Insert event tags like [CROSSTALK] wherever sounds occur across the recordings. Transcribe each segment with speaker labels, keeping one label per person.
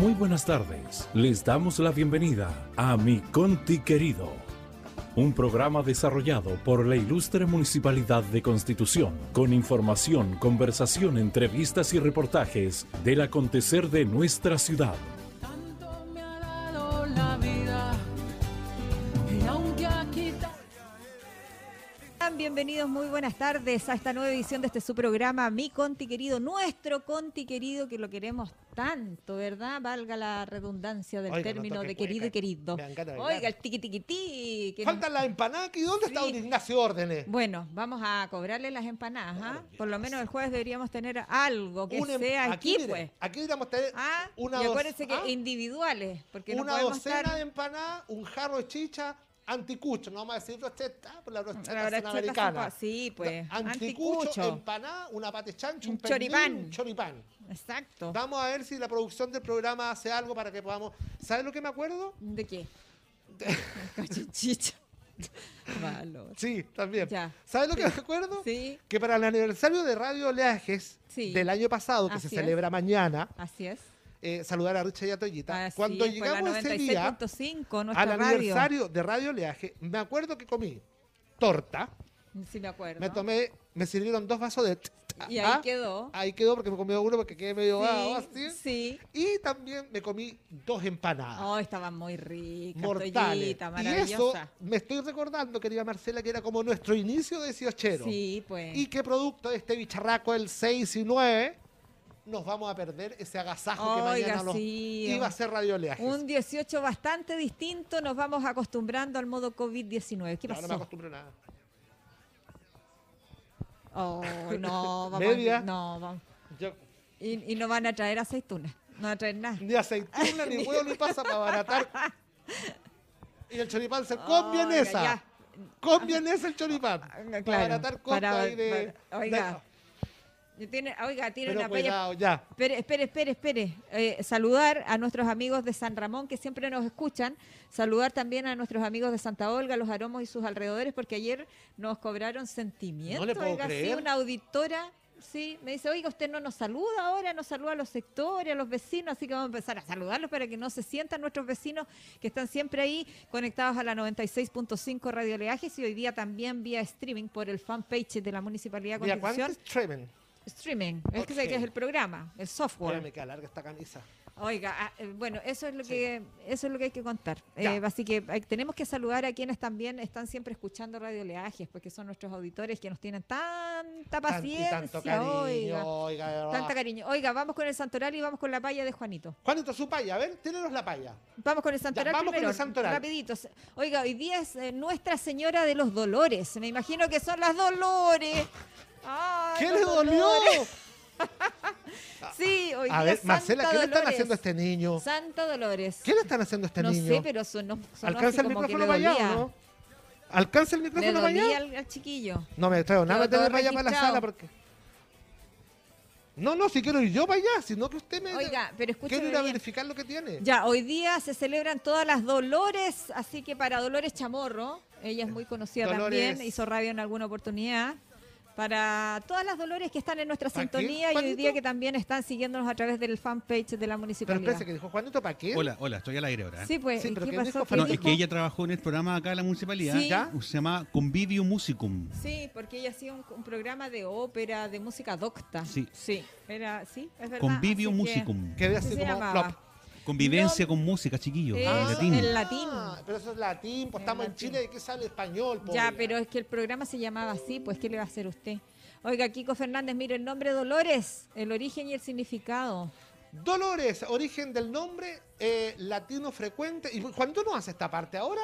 Speaker 1: Muy buenas tardes. Les damos la bienvenida a Mi Conti Querido, un programa desarrollado por la ilustre Municipalidad de Constitución, con información, conversación, entrevistas y reportajes del acontecer de nuestra ciudad.
Speaker 2: Bienvenidos, muy buenas tardes a esta nueva edición de este su programa, Mi Conti Querido, nuestro Conti Querido, que lo queremos tanto, ¿verdad? Valga la redundancia del
Speaker 3: Oiga,
Speaker 2: término de querido y querido.
Speaker 3: Me de bailar.
Speaker 2: Oiga, el tiqui tiqui ti.
Speaker 3: Faltan las empanadas. ¿Y dónde está
Speaker 2: Sí.
Speaker 3: don Ignacio Órdenes?
Speaker 2: Bueno, vamos a cobrarle las empanadas, ¿ah? Por lo menos el jueves deberíamos tener algo que
Speaker 3: em-
Speaker 2: sea aquí,
Speaker 3: mire,
Speaker 2: pues.
Speaker 3: Aquí deberíamos tener
Speaker 2: Ah,
Speaker 3: una,
Speaker 2: y acuérdense que
Speaker 3: ah,
Speaker 2: individuales, porque no
Speaker 3: una
Speaker 2: podemos
Speaker 3: docena
Speaker 2: estar...
Speaker 3: de empanadas, un jarro de chicha, anticucho. No vamos a decir brocheta, por la brocheta
Speaker 2: brocheta
Speaker 3: americana.
Speaker 2: sí, pues,
Speaker 3: Anticucho,
Speaker 2: anticucho.
Speaker 3: empanada, una pate chancho,
Speaker 2: Un
Speaker 3: un,
Speaker 2: choripán.
Speaker 3: un choripán.
Speaker 2: Exacto.
Speaker 3: Vamos a ver si la producción del programa hace algo para que podamos... ¿Sabes lo que me acuerdo?
Speaker 2: ¿De qué? [LAUGHS] Cachichicha. [LAUGHS] Valor.
Speaker 3: Sí, también.
Speaker 2: Ya.
Speaker 3: ¿Sabes lo que me acuerdo?
Speaker 2: Sí,
Speaker 3: Que para el aniversario de Radio Oleajes
Speaker 2: Sí.
Speaker 3: del año pasado, que
Speaker 2: Así
Speaker 3: se
Speaker 2: es.
Speaker 3: celebra mañana,
Speaker 2: así es.
Speaker 3: Eh, saludar a Richard y a Toyita.
Speaker 2: Así
Speaker 3: Cuando
Speaker 2: es,
Speaker 3: llegamos ese día
Speaker 2: 96.5, nuestra
Speaker 3: al
Speaker 2: radio.
Speaker 3: aniversario de Radio Oleaje, me acuerdo que comí torta,
Speaker 2: Sí, me acuerdo.
Speaker 3: me tomé, me sirvieron dos vasos de...
Speaker 2: Y ahí
Speaker 3: ah,
Speaker 2: quedó.
Speaker 3: Ahí quedó porque me comí uno porque quedé medio
Speaker 2: Sí,
Speaker 3: así.
Speaker 2: sí.
Speaker 3: Y también me comí dos empanadas.
Speaker 2: Oh, estaban muy ricas,
Speaker 3: mortales. Y eso me estoy recordando, querida Marcela, que era como nuestro inicio de Ciochero.
Speaker 2: Sí, pues.
Speaker 3: Y que producto de este bicharraco el 6 y 9 nos vamos a perder ese agasajo que
Speaker 2: Oiga,
Speaker 3: mañana nos
Speaker 2: sí.
Speaker 3: iba a ser Radio Oleajes.
Speaker 2: Un 18 bastante distinto, nos vamos acostumbrando al modo COVID-19. ¿Qué
Speaker 3: No,
Speaker 2: pasó?
Speaker 3: no me acostumbro a nada.
Speaker 2: Oh, no, [LAUGHS] vamos.
Speaker 3: Media.
Speaker 2: No, vamos.
Speaker 3: Yo,
Speaker 2: Y, y no van a traer aceitunas. No van a traer nada.
Speaker 3: ni aceituna, [LAUGHS] ni huevo, ni pasa para abaratar. [LAUGHS] Y el choripán se con
Speaker 2: Oiga,
Speaker 3: vienesa.
Speaker 2: ya.
Speaker 3: Con vienesa el choripán.
Speaker 2: Ah,
Speaker 3: Para abaratar costa
Speaker 2: para-
Speaker 3: y de...
Speaker 2: para- oiga,
Speaker 3: de-
Speaker 2: Tiene, oiga, tiene
Speaker 3: pero
Speaker 2: una
Speaker 3: cuidado, ya.
Speaker 2: Espere, espere, espere, espere. Eh, saludar a nuestros amigos de San Ramón que siempre nos escuchan. Saludar también a nuestros amigos de Santa Olga, los aromos y sus alrededores, porque ayer nos cobraron sentimientos.
Speaker 3: No le puedo
Speaker 2: oiga, sí,
Speaker 3: creer.
Speaker 2: una auditora. Sí, me dice, oiga, usted no nos saluda ahora, nos saluda a los sectores, a los vecinos, así que vamos a empezar a saludarlos para que no se sientan nuestros vecinos que están siempre ahí conectados a la 96.5 Radio Leajes y hoy día también vía streaming por el fanpage de la Municipalidad de
Speaker 3: Mira, ¿cuánto
Speaker 2: Constitución.
Speaker 3: Tremen?
Speaker 2: Streaming, es que, que es el programa, el software.
Speaker 3: Mira, me queda larga esta camisa.
Speaker 2: Oiga, ah, eh, bueno, eso es lo que eso es lo que hay que contar.
Speaker 3: Ya.
Speaker 2: Eh, así que tenemos que saludar a quienes también están siempre escuchando Radio Leajes, porque son nuestros auditores que nos tienen tanta paciencia,
Speaker 3: tanto cariño,
Speaker 2: oiga, tanta cariño. Oiga, vamos con el santoral y vamos con la paya de Juanito.
Speaker 3: Juanito, su paya, a ver, tírenos la paya.
Speaker 2: Vamos con el santoral
Speaker 3: vamos con el santoral.
Speaker 2: rapidito. Oiga, hoy día es eh, Nuestra Señora de los Dolores. Me imagino que son las Dolores. Ay,
Speaker 3: ¿Qué le dolió? [LAUGHS]
Speaker 2: Sí, hoy
Speaker 3: A
Speaker 2: día
Speaker 3: ver,
Speaker 2: es
Speaker 3: Marcela,
Speaker 2: Santa
Speaker 3: ¿qué le están haciendo a este niño?
Speaker 2: Santa Dolores.
Speaker 3: ¿Qué le están haciendo a este
Speaker 2: no
Speaker 3: niño?
Speaker 2: sé, pero sonó, sonó
Speaker 3: ¿Alcanza el
Speaker 2: como que
Speaker 3: micrófono
Speaker 2: le
Speaker 3: para allá
Speaker 2: dolía.
Speaker 3: no? ¿Alcanza el
Speaker 2: Le
Speaker 3: micrófono para
Speaker 2: dolía
Speaker 3: allá?
Speaker 2: al, al chiquillo.
Speaker 3: No me traigo nada de tener para allá para la
Speaker 2: registrado.
Speaker 3: sala porque. No, no, si quiero ir yo para allá, sino que usted me.
Speaker 2: Oiga, pero escúcheme
Speaker 3: Quiero ir a
Speaker 2: bien.
Speaker 3: verificar lo que tiene.
Speaker 2: Ya, hoy día se celebran todas las Dolores, así que para Dolores Chamorro, ella es muy conocida
Speaker 3: Dolores.
Speaker 2: también, hizo radio en alguna oportunidad. Para todas las Dolores que están en nuestra
Speaker 3: ¿Para qué,
Speaker 2: sintonía y hoy día que también están siguiéndonos a través del fanpage de la
Speaker 3: Pero
Speaker 2: municipalidad.
Speaker 3: espérese que dijo Juanito, ¿para qué?
Speaker 4: Hola, hola, estoy al aire ahora. ¿eh?
Speaker 2: Sí, pues,
Speaker 3: Sí,
Speaker 2: ¿y
Speaker 3: pero
Speaker 2: ¿qué
Speaker 3: ¿qué
Speaker 2: pasó?
Speaker 3: dijo
Speaker 2: ¿Qué
Speaker 4: No,
Speaker 3: Juanito?
Speaker 4: es que ella trabajó en el programa acá en la municipalidad.
Speaker 2: Sí.
Speaker 3: ¿Ya?
Speaker 4: Se llama Convivio Musicum.
Speaker 2: Sí, porque ella hacía un, un programa de ópera, de música docta.
Speaker 4: Sí.
Speaker 2: Sí, era, sí, es verdad.
Speaker 4: Convivio
Speaker 2: así que-
Speaker 4: Musicum.
Speaker 3: Quedé
Speaker 2: así
Speaker 3: así
Speaker 2: se
Speaker 3: como.
Speaker 4: Convivencia
Speaker 2: No-
Speaker 4: con música, chiquillos. En
Speaker 2: Ah,
Speaker 4: latín.
Speaker 2: el latín.
Speaker 3: Ah, pero eso es latín, pues
Speaker 2: El
Speaker 3: estamos en. Chile, ¿de qué sale español?
Speaker 2: Ya, pero es que el programa se llamaba así, pues ¿qué le va a hacer usted? Oiga, Kiko Fernández, mire el nombre Dolores, el origen y el significado.
Speaker 3: Dolores, origen del nombre, eh, latino frecuente. ¿Y Juanito no hace esta parte ahora?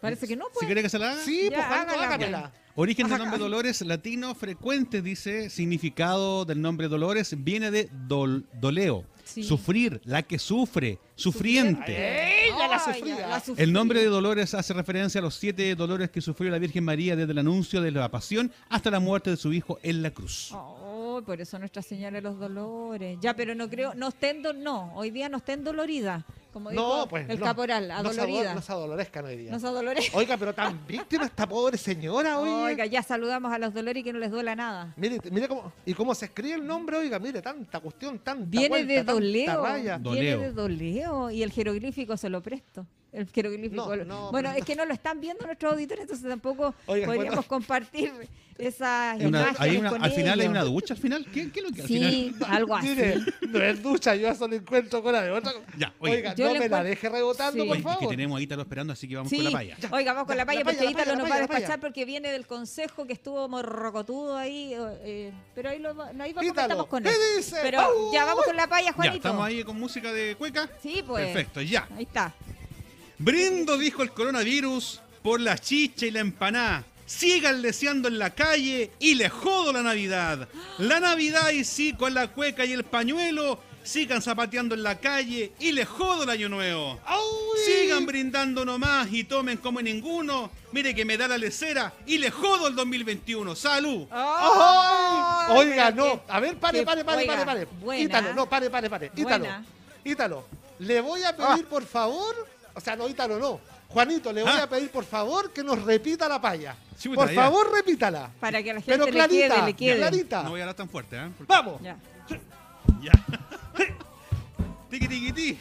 Speaker 2: Parece que no,
Speaker 4: Si
Speaker 2: pues.
Speaker 4: quiere que se la haga.
Speaker 3: Sí,
Speaker 2: Ya,
Speaker 3: pues
Speaker 2: hágala,
Speaker 3: hágamela.
Speaker 4: Origen del nombre Dolores, latino, frecuente, dice. Significado del nombre Dolores viene de dol- doleo.
Speaker 2: Sí.
Speaker 4: Sufrir, la que sufre, sufriente.
Speaker 2: ¡Ey!
Speaker 3: ya la sufría.
Speaker 2: la sufría.
Speaker 4: El nombre de Dolores hace referencia a los siete dolores que sufrió la Virgen María desde el anuncio de la pasión hasta la muerte de su hijo en la cruz.
Speaker 2: Oh, por eso Nuestra Señora de los Dolores. Ya, pero no creo, no estén, do- no, hoy día no estén dolorida, como dijo
Speaker 3: No, pues
Speaker 2: el
Speaker 3: no.
Speaker 2: caporal, adolorida.
Speaker 3: No se adolorezcan hoy día.
Speaker 2: No se adolore-
Speaker 3: Oiga, pero tan víctima esta pobre señora, oye.
Speaker 2: Oiga, ya saludamos a los dolores y que no les duela nada.
Speaker 3: Mire, mire cómo, y cómo se escribe el nombre, oiga, mire, tanta cuestión, tanta
Speaker 2: Viene
Speaker 3: vuelta,
Speaker 2: de
Speaker 3: tanta
Speaker 2: doleo.
Speaker 3: raya.
Speaker 4: Do-
Speaker 2: Viene
Speaker 4: Doleo.
Speaker 2: de doleo. Y el jeroglífico se lo presto. El jeroglífico.
Speaker 3: No, no,
Speaker 2: bueno, es que no lo están viendo nuestros auditores, entonces tampoco
Speaker 3: Oiga,
Speaker 2: podríamos
Speaker 3: bueno.
Speaker 2: compartir esas
Speaker 4: una-
Speaker 2: imágenes
Speaker 4: hay una-
Speaker 2: con
Speaker 4: al final hay una ducha al final. ¿Qué, qué es lo que al
Speaker 2: Sí,
Speaker 4: final?
Speaker 2: algo así.
Speaker 3: Mire, no es ducha, yo eso lo encuentro con la de otra.
Speaker 4: Ya, oye.
Speaker 3: Oiga,
Speaker 2: Yo
Speaker 3: no me la deje rebotando,
Speaker 2: Sí.
Speaker 3: por
Speaker 4: Oye, es que tenemos a Ítalo esperando, así que vamos
Speaker 2: Sí,
Speaker 4: con la paya.
Speaker 2: Oiga, vamos con la
Speaker 3: Ya,
Speaker 2: paya
Speaker 3: la
Speaker 2: porque
Speaker 3: paya,
Speaker 2: Ítalo nos va a despachar porque viene del consejo que estuvo morrocotudo ahí. eh, pero ahí, lo, ahí vamos,
Speaker 3: Ítalo,
Speaker 2: estamos con
Speaker 3: ¿qué
Speaker 2: él.
Speaker 3: dice?
Speaker 2: Pero
Speaker 3: ¡Au!
Speaker 2: ya vamos con la paya,
Speaker 4: Ya,
Speaker 2: Juanito.
Speaker 4: estamos ahí con música de cueca.
Speaker 2: Sí, pues.
Speaker 4: Perfecto, ya.
Speaker 2: Ahí está.
Speaker 4: Brindo, dijo el coronavirus, por la chicha y la empaná. Sigan deseando en la calle y le jodo la Navidad. La Navidad y sí con la cueca y el pañuelo. Sigan zapateando en la calle y le jodo el año nuevo.
Speaker 3: ¡Ay!
Speaker 4: Sigan brindando nomás y tomen como ninguno. Mire que me da la lecera y le jodo el 2021. ¡Salud!
Speaker 3: ¡Ay!
Speaker 2: Ay,
Speaker 3: Oiga, no. A ver, pare, pare, pare,
Speaker 2: oiga,
Speaker 3: pare, pare.
Speaker 2: buena.
Speaker 3: Ítalo, no, pare, pare, pare. Ítalo.
Speaker 2: Buena.
Speaker 3: Ítalo. Le voy a pedir, por favor. O sea, no, Ítalo, no. Juanito, le voy
Speaker 4: Ah.
Speaker 3: a pedir, por favor, que nos repita la paya.
Speaker 4: Chuta,
Speaker 3: por
Speaker 4: ya.
Speaker 3: favor, repítala.
Speaker 2: Para que la
Speaker 3: Pero
Speaker 2: gente le
Speaker 3: clarita,
Speaker 2: quede, le quede.
Speaker 3: clarita.
Speaker 4: No voy a hablar tan fuerte, ¿eh? Porque-
Speaker 3: Vamos.
Speaker 2: Ya.
Speaker 4: Ya. [LAUGHS] Tiqui, tiqui, ti.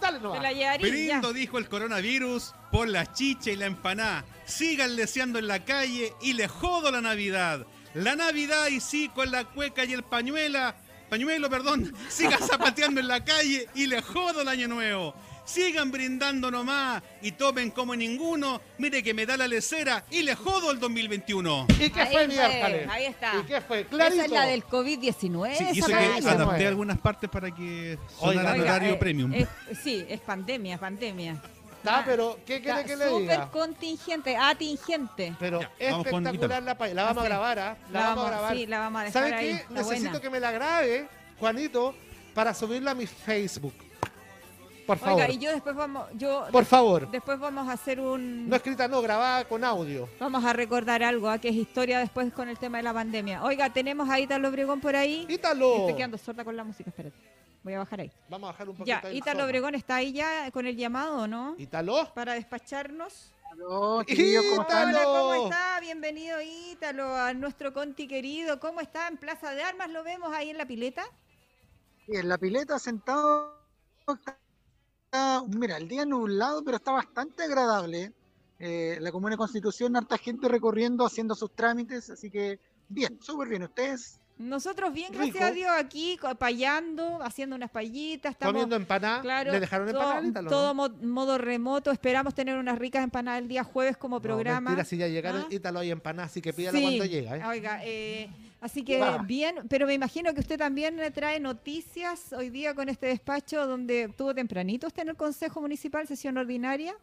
Speaker 3: Dale
Speaker 2: Te
Speaker 3: nomás.
Speaker 2: la llevaría. ya.
Speaker 4: Brindo, dijo el coronavirus, por la chicha y la empaná. Sigan deseando en la calle y le jodo la Navidad. La Navidad y sí con la cueca y el pañuela. Pañuelo, perdón. Sigan [LAUGHS] zapateando en la calle y le jodo el año nuevo. Sigan brindando nomás y tomen como ninguno. Mire que me da la lecera y le jodo el 2021.
Speaker 3: ¿Y qué
Speaker 2: Ahí
Speaker 3: fue, miércoles?
Speaker 2: ahí está.
Speaker 3: ¿Y qué fue? Clarito.
Speaker 2: Esa es la del COVID-19.
Speaker 4: Sí, y
Speaker 2: esa
Speaker 4: eso que adapté algunas partes para que sonara
Speaker 2: Oiga,
Speaker 4: horario
Speaker 2: eh,
Speaker 4: premium.
Speaker 2: es- [LAUGHS] sí, es pandemia, pandemia.
Speaker 3: Está, pero ¿qué quiere que le
Speaker 2: Súper
Speaker 3: diga?
Speaker 2: contingente, atingente.
Speaker 3: Pero
Speaker 4: Ya,
Speaker 3: espectacular
Speaker 4: Ítalo.
Speaker 3: la paya. La vamos a grabar, ¿ah? La,
Speaker 2: La
Speaker 3: vamos a grabar.
Speaker 2: sí, la vamos a dejar
Speaker 3: ¿Sabe
Speaker 2: ahí,
Speaker 3: qué? Necesito
Speaker 2: buena.
Speaker 3: que me la grabe, Juanito, para subirla a mi Facebook. Por favor.
Speaker 2: Oiga, y yo después vamos, yo
Speaker 3: Por favor.
Speaker 2: después vamos a hacer un
Speaker 3: No escrita, no, grabada con audio.
Speaker 2: vamos a recordar algo, ¿ah? que es historia después con el tema de la pandemia. Oiga, tenemos a Ítalo Obregón por ahí.
Speaker 3: Ítalo.
Speaker 2: Estoy quedando sorda con la música, espérate. Voy a bajar ahí.
Speaker 3: Vamos a bajar un poquito
Speaker 2: Ya, Ítalo. Obregón está ahí ya con el llamado, ¿o ¿no?
Speaker 3: Ítalo.
Speaker 2: Para despacharnos.
Speaker 5: ¿cómo?
Speaker 2: Hola, ¿cómo
Speaker 3: ¡Ítalo!
Speaker 2: está? Bienvenido Ítalo, a nuestro Conti querido. ¿Cómo está en Plaza de Armas? ¿Lo vemos ahí en la pileta?
Speaker 5: Sí, en la pileta sentado. Mira, el día nublado, pero está bastante agradable. Eh, la Comuna de Constitución, harta gente recorriendo, haciendo sus trámites, así que bien, súper bien. ¿Ustedes?
Speaker 2: Nosotros bien, gracias
Speaker 3: Rico.
Speaker 2: a Dios, aquí payando, haciendo unas payitas. Estamos,
Speaker 3: Comiendo empanada.
Speaker 2: claro,
Speaker 3: ¿Le dejaron
Speaker 2: todo,
Speaker 3: empanada, Ítalo?
Speaker 2: todo
Speaker 3: no?
Speaker 2: mo- modo remoto. Esperamos tener unas ricas empanadas el día jueves como
Speaker 3: No,
Speaker 2: programa.
Speaker 3: mentira, si ya llegaron,
Speaker 2: ¿Ah?
Speaker 3: Ítalo hay empanada, así que pídala
Speaker 2: Sí.
Speaker 3: cuando llega. ¿eh?
Speaker 2: Oiga, eh, así que bien, pero me imagino que usted también trae noticias hoy día con este despacho donde tuvo tempranito usted en el Consejo Municipal, sesión ordinaria.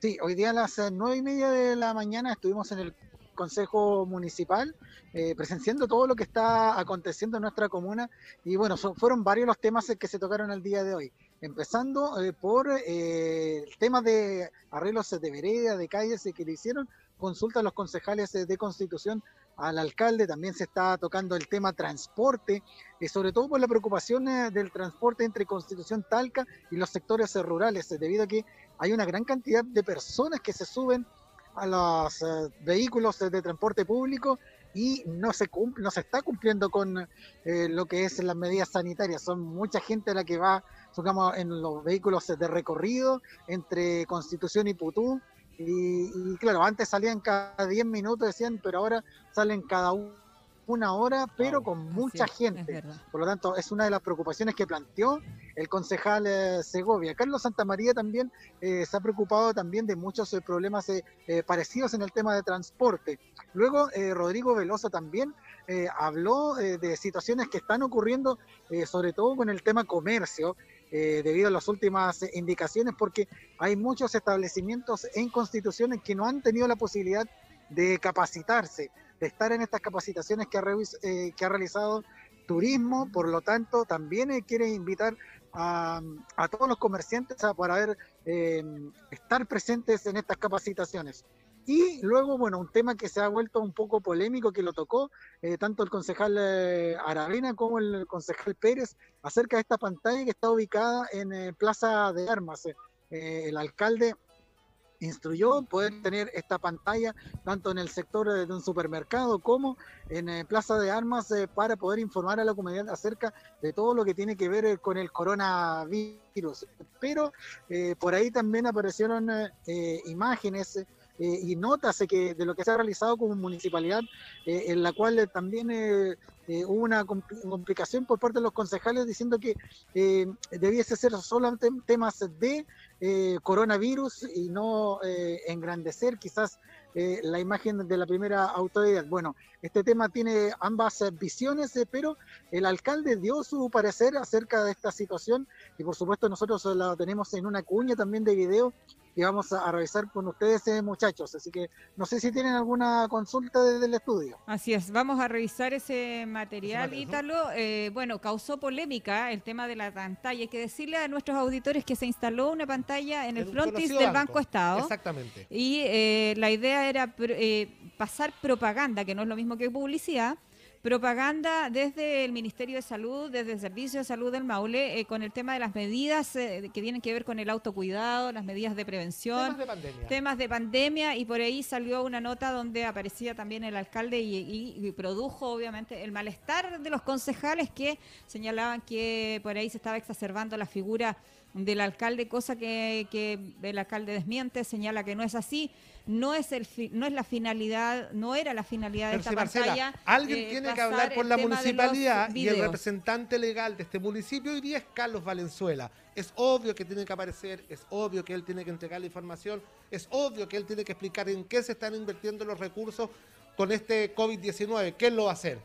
Speaker 5: Sí, hoy día a las eh, nueve y media de la mañana estuvimos en el Consejo Municipal eh, presenciando todo lo que está aconteciendo en nuestra comuna. Y bueno, son- fueron varios los temas que se tocaron el día de hoy, empezando eh, por eh, el tema de arreglos de vereda, de calles eh, que le hicieron consulta a los concejales de Constitución al alcalde, también se está tocando el tema transporte, y sobre todo por la preocupación eh, del transporte entre Constitución Talca y los sectores eh, rurales, eh, debido a que hay una gran cantidad de personas que se suben a los eh, vehículos eh, de transporte público y no se cum- no se está cumpliendo con eh, lo que es las medidas sanitarias. Son mucha gente la que va, en los vehículos de recorrido entre Constitución y Putú. Y, y claro, antes salían cada 10 minutos, decían, pero ahora salen cada una hora, pero con mucha gente. Por lo tanto, es una de las preocupaciones que planteó el concejal eh, Segovia. Carlos Santamaría también eh, se ha preocupado también de muchos eh, problemas eh, parecidos en el tema de transporte. Luego, Rodrigo Veloso también habló de situaciones que están ocurriendo, sobre todo con el tema comercio, eh, debido a las últimas indicaciones, porque hay muchos establecimientos en constituciones que no han tenido la posibilidad de capacitarse, de estar en estas capacitaciones que ha, eh, que ha realizado turismo, por lo tanto, también eh, quiere invitar a, a todos los comerciantes a poder eh, estar presentes en estas capacitaciones. Y luego, bueno, un tema que se ha vuelto un poco polémico, que lo tocó eh, tanto el concejal eh, Aravena como el concejal Pérez, acerca de esta pantalla que está ubicada en eh, Plaza de Armas. Eh, el alcalde instruyó poder tener esta pantalla tanto en el sector eh, de un supermercado como en eh, Plaza de Armas eh, para poder informar a la comunidad acerca de todo lo que tiene que ver eh, con el coronavirus. Pero eh, por ahí también aparecieron eh, eh, imágenes eh, y notas eh, que, de lo que se ha realizado como municipalidad, eh, en la cual eh, también eh, eh, hubo una compl- complicación por parte de los concejales diciendo que debiese ser solamente temas de coronavirus y no engrandecer quizás la imagen de la primera autoridad. Bueno, este tema tiene ambas visiones, pero el alcalde dio su parecer acerca de esta situación y por supuesto nosotros la tenemos en una cuña también de video que vamos a, revisar con ustedes eh, muchachos. Así que no sé si tienen alguna consulta desde el estudio.
Speaker 2: Así es, vamos a revisar ese material. Ítalo. Eh, bueno, causó polémica el tema de la pantalla. Hay que decirle a nuestros auditores que se instaló una pantalla en el frontis del Banco Estado.
Speaker 3: Exactamente.
Speaker 2: Y eh, la idea era pr- eh, pasar propaganda, que no es lo mismo que publicidad, propaganda desde el Ministerio de Salud, desde el Servicio de Salud del Maule, eh, con el tema de las medidas eh, que tienen que ver con el autocuidado, las medidas de prevención
Speaker 3: Temas de pandemia.
Speaker 2: temas de pandemia y por ahí salió una nota donde aparecía también el alcalde y, y- y produjo obviamente el malestar de los concejales que señalaban que por ahí se estaba exacerbando la figura del alcalde, cosa que, que el alcalde desmiente, señala que no es así, no es el fi- no es la finalidad, no era la finalidad de esta
Speaker 3: Marcela,
Speaker 2: pantalla.
Speaker 3: alguien
Speaker 2: eh,
Speaker 3: tiene que hablar por la municipalidad y el representante legal de este municipio hoy día es Carlos Valenzuela. Es obvio que tiene que aparecer, es obvio que él tiene que entregar la información, es obvio que él tiene que explicar en qué se están invirtiendo los recursos con este COVID-19, qué él lo va a hacer.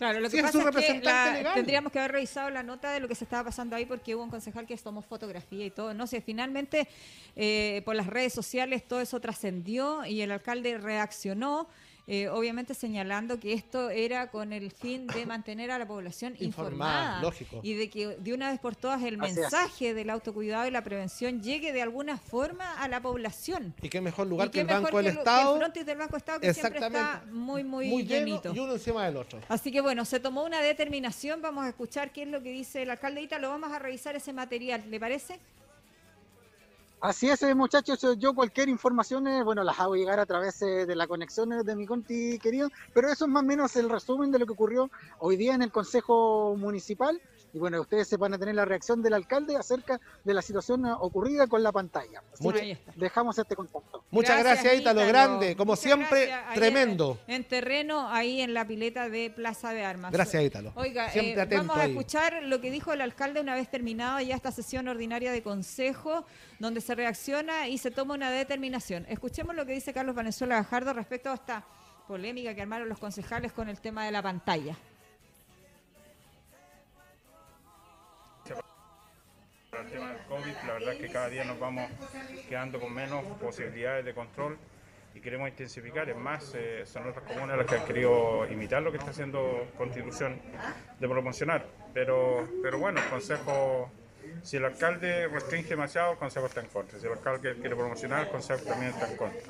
Speaker 2: Claro, lo que
Speaker 3: es
Speaker 2: pasa es que la-
Speaker 3: legal.
Speaker 2: tendríamos que haber revisado la nota de lo que se estaba pasando ahí porque hubo un concejal que tomó fotografía y todo. No sé, finalmente eh, por las redes sociales todo eso trascendió y el alcalde reaccionó. Eh, obviamente señalando que esto era con el fin de mantener a la población
Speaker 3: Informada,
Speaker 2: informada
Speaker 3: lógico.
Speaker 2: y de que de una vez por todas el
Speaker 5: Así es.
Speaker 2: mensaje del autocuidado y la prevención llegue de alguna forma a la población.
Speaker 3: Y qué mejor lugar
Speaker 2: Y
Speaker 3: que el
Speaker 2: mejor
Speaker 3: Banco del
Speaker 2: que el- que
Speaker 3: Estado,
Speaker 2: el del Banco Estado que siempre está
Speaker 3: Exactamente.
Speaker 2: muy, muy,
Speaker 3: muy lleno y uno encima del otro.
Speaker 2: Así que bueno, se tomó una determinación, vamos a escuchar qué es lo que dice el alcalde Ítalo, vamos a revisar ese material, ¿le parece?
Speaker 5: Así es, eh, muchachos, eh, yo cualquier información, eh, bueno, las hago llegar a través de la conexión de mi conti querido, pero eso es más o menos el resumen de lo que ocurrió hoy día en el Consejo Municipal. Y bueno, ustedes se van a tener la reacción del alcalde acerca de la situación eh, ocurrida con la pantalla. Así
Speaker 3: Mucha-
Speaker 5: que
Speaker 2: Ahí está.
Speaker 5: dejamos este contacto.
Speaker 3: Muchas gracias, Ítalo, grande, como
Speaker 2: Muchas
Speaker 3: siempre,
Speaker 2: gracias.
Speaker 3: Tremendo.
Speaker 2: En, en terreno, ahí en la pileta de Plaza de Armas.
Speaker 3: Gracias, Ítalo.
Speaker 2: Oiga,
Speaker 3: Siempre
Speaker 2: eh,
Speaker 3: atento
Speaker 2: vamos a
Speaker 3: ahí.
Speaker 2: escuchar lo que dijo el alcalde una vez terminada ya esta sesión ordinaria de consejo, donde se reacciona y se toma una determinación. Escuchemos lo que dice Carlos Valenzuela Gajardo respecto a esta polémica que armaron los concejales con el tema de la pantalla.
Speaker 6: El tema del COVID, la verdad es que cada día nos vamos quedando con menos posibilidades de control y queremos intensificar. Es más, eh, son otras comunas las que han querido imitar lo que está haciendo Constitución de promocionar. Pero, pero bueno, el Consejo, si el alcalde restringe demasiado, el Consejo está en contra. Si el alcalde quiere promocionar, el Consejo también está en contra.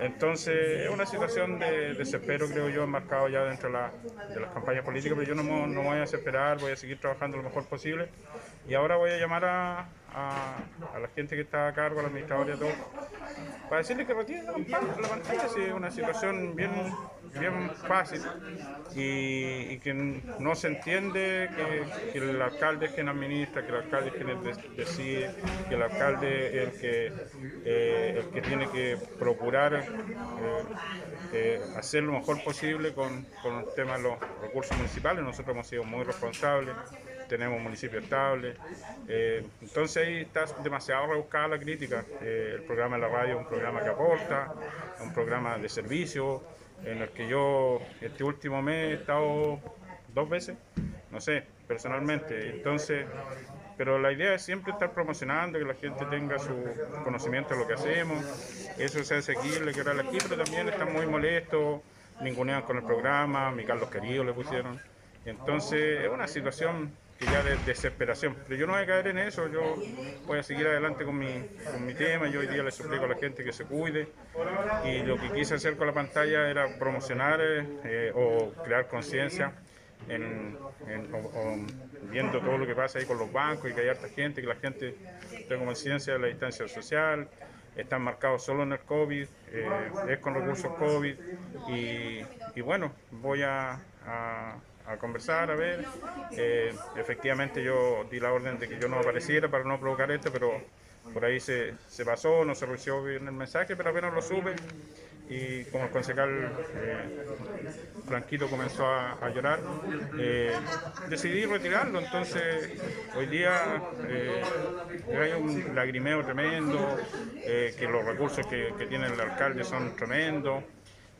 Speaker 6: Entonces, es una situación de desespero, creo yo, enmarcado ya dentro de, la- de las campañas políticas, pero yo no, no voy a desesperar, voy a seguir trabajando lo mejor posible. Y ahora voy a llamar a, a- a la gente que está a cargo, a la administradora para decirle que retiren la la pantalla, es una situación bien, bien fácil y, que no se entiende que, el alcalde es quien administra, que el alcalde es quien de- decide, que el alcalde es el que, eh, el que tiene que procurar eh, eh, hacer lo mejor posible con, con el tema de los recursos municipales. Nosotros hemos sido muy responsables, tenemos municipio estable. eh, entonces ahí está demasiado rebuscada la crítica. Eh, el programa de la radio es un programa que aporta, es un programa de servicio en el que yo este último mes he estado dos veces, no sé, personalmente. Entonces, pero la idea es siempre estar promocionando, que la gente tenga su conocimiento de lo que hacemos, eso sea asequible, que era aquí, pero también están muy molestos, ningunean con el programa, mi Carlos Querido le pusieron. Entonces es una situación que ya de desesperación. Pero yo no voy a caer en eso, yo voy a seguir adelante con mi, con mi tema. Yo hoy día le suplico a la gente que se cuide y lo que quise hacer con la pantalla era promocionar eh, o crear conciencia. En, viendo todo lo que pasa ahí con los bancos y que hay harta gente, que la gente tenga conciencia de la distancia social, están marcados solo en el COVID, eh, es con recursos COVID y, y bueno, voy a- a conversar, a ver. Eh, efectivamente yo di la orden de que yo no apareciera para no provocar esto, pero por ahí se, se pasó, no se recibió bien el mensaje, pero apenas lo supe y como el concejal eh, Franquito comenzó a, llorar, eh, decidí retirarlo. Entonces, hoy día eh, hay un lagrimeo tremendo, que los recursos que, que tiene el alcalde son tremendos.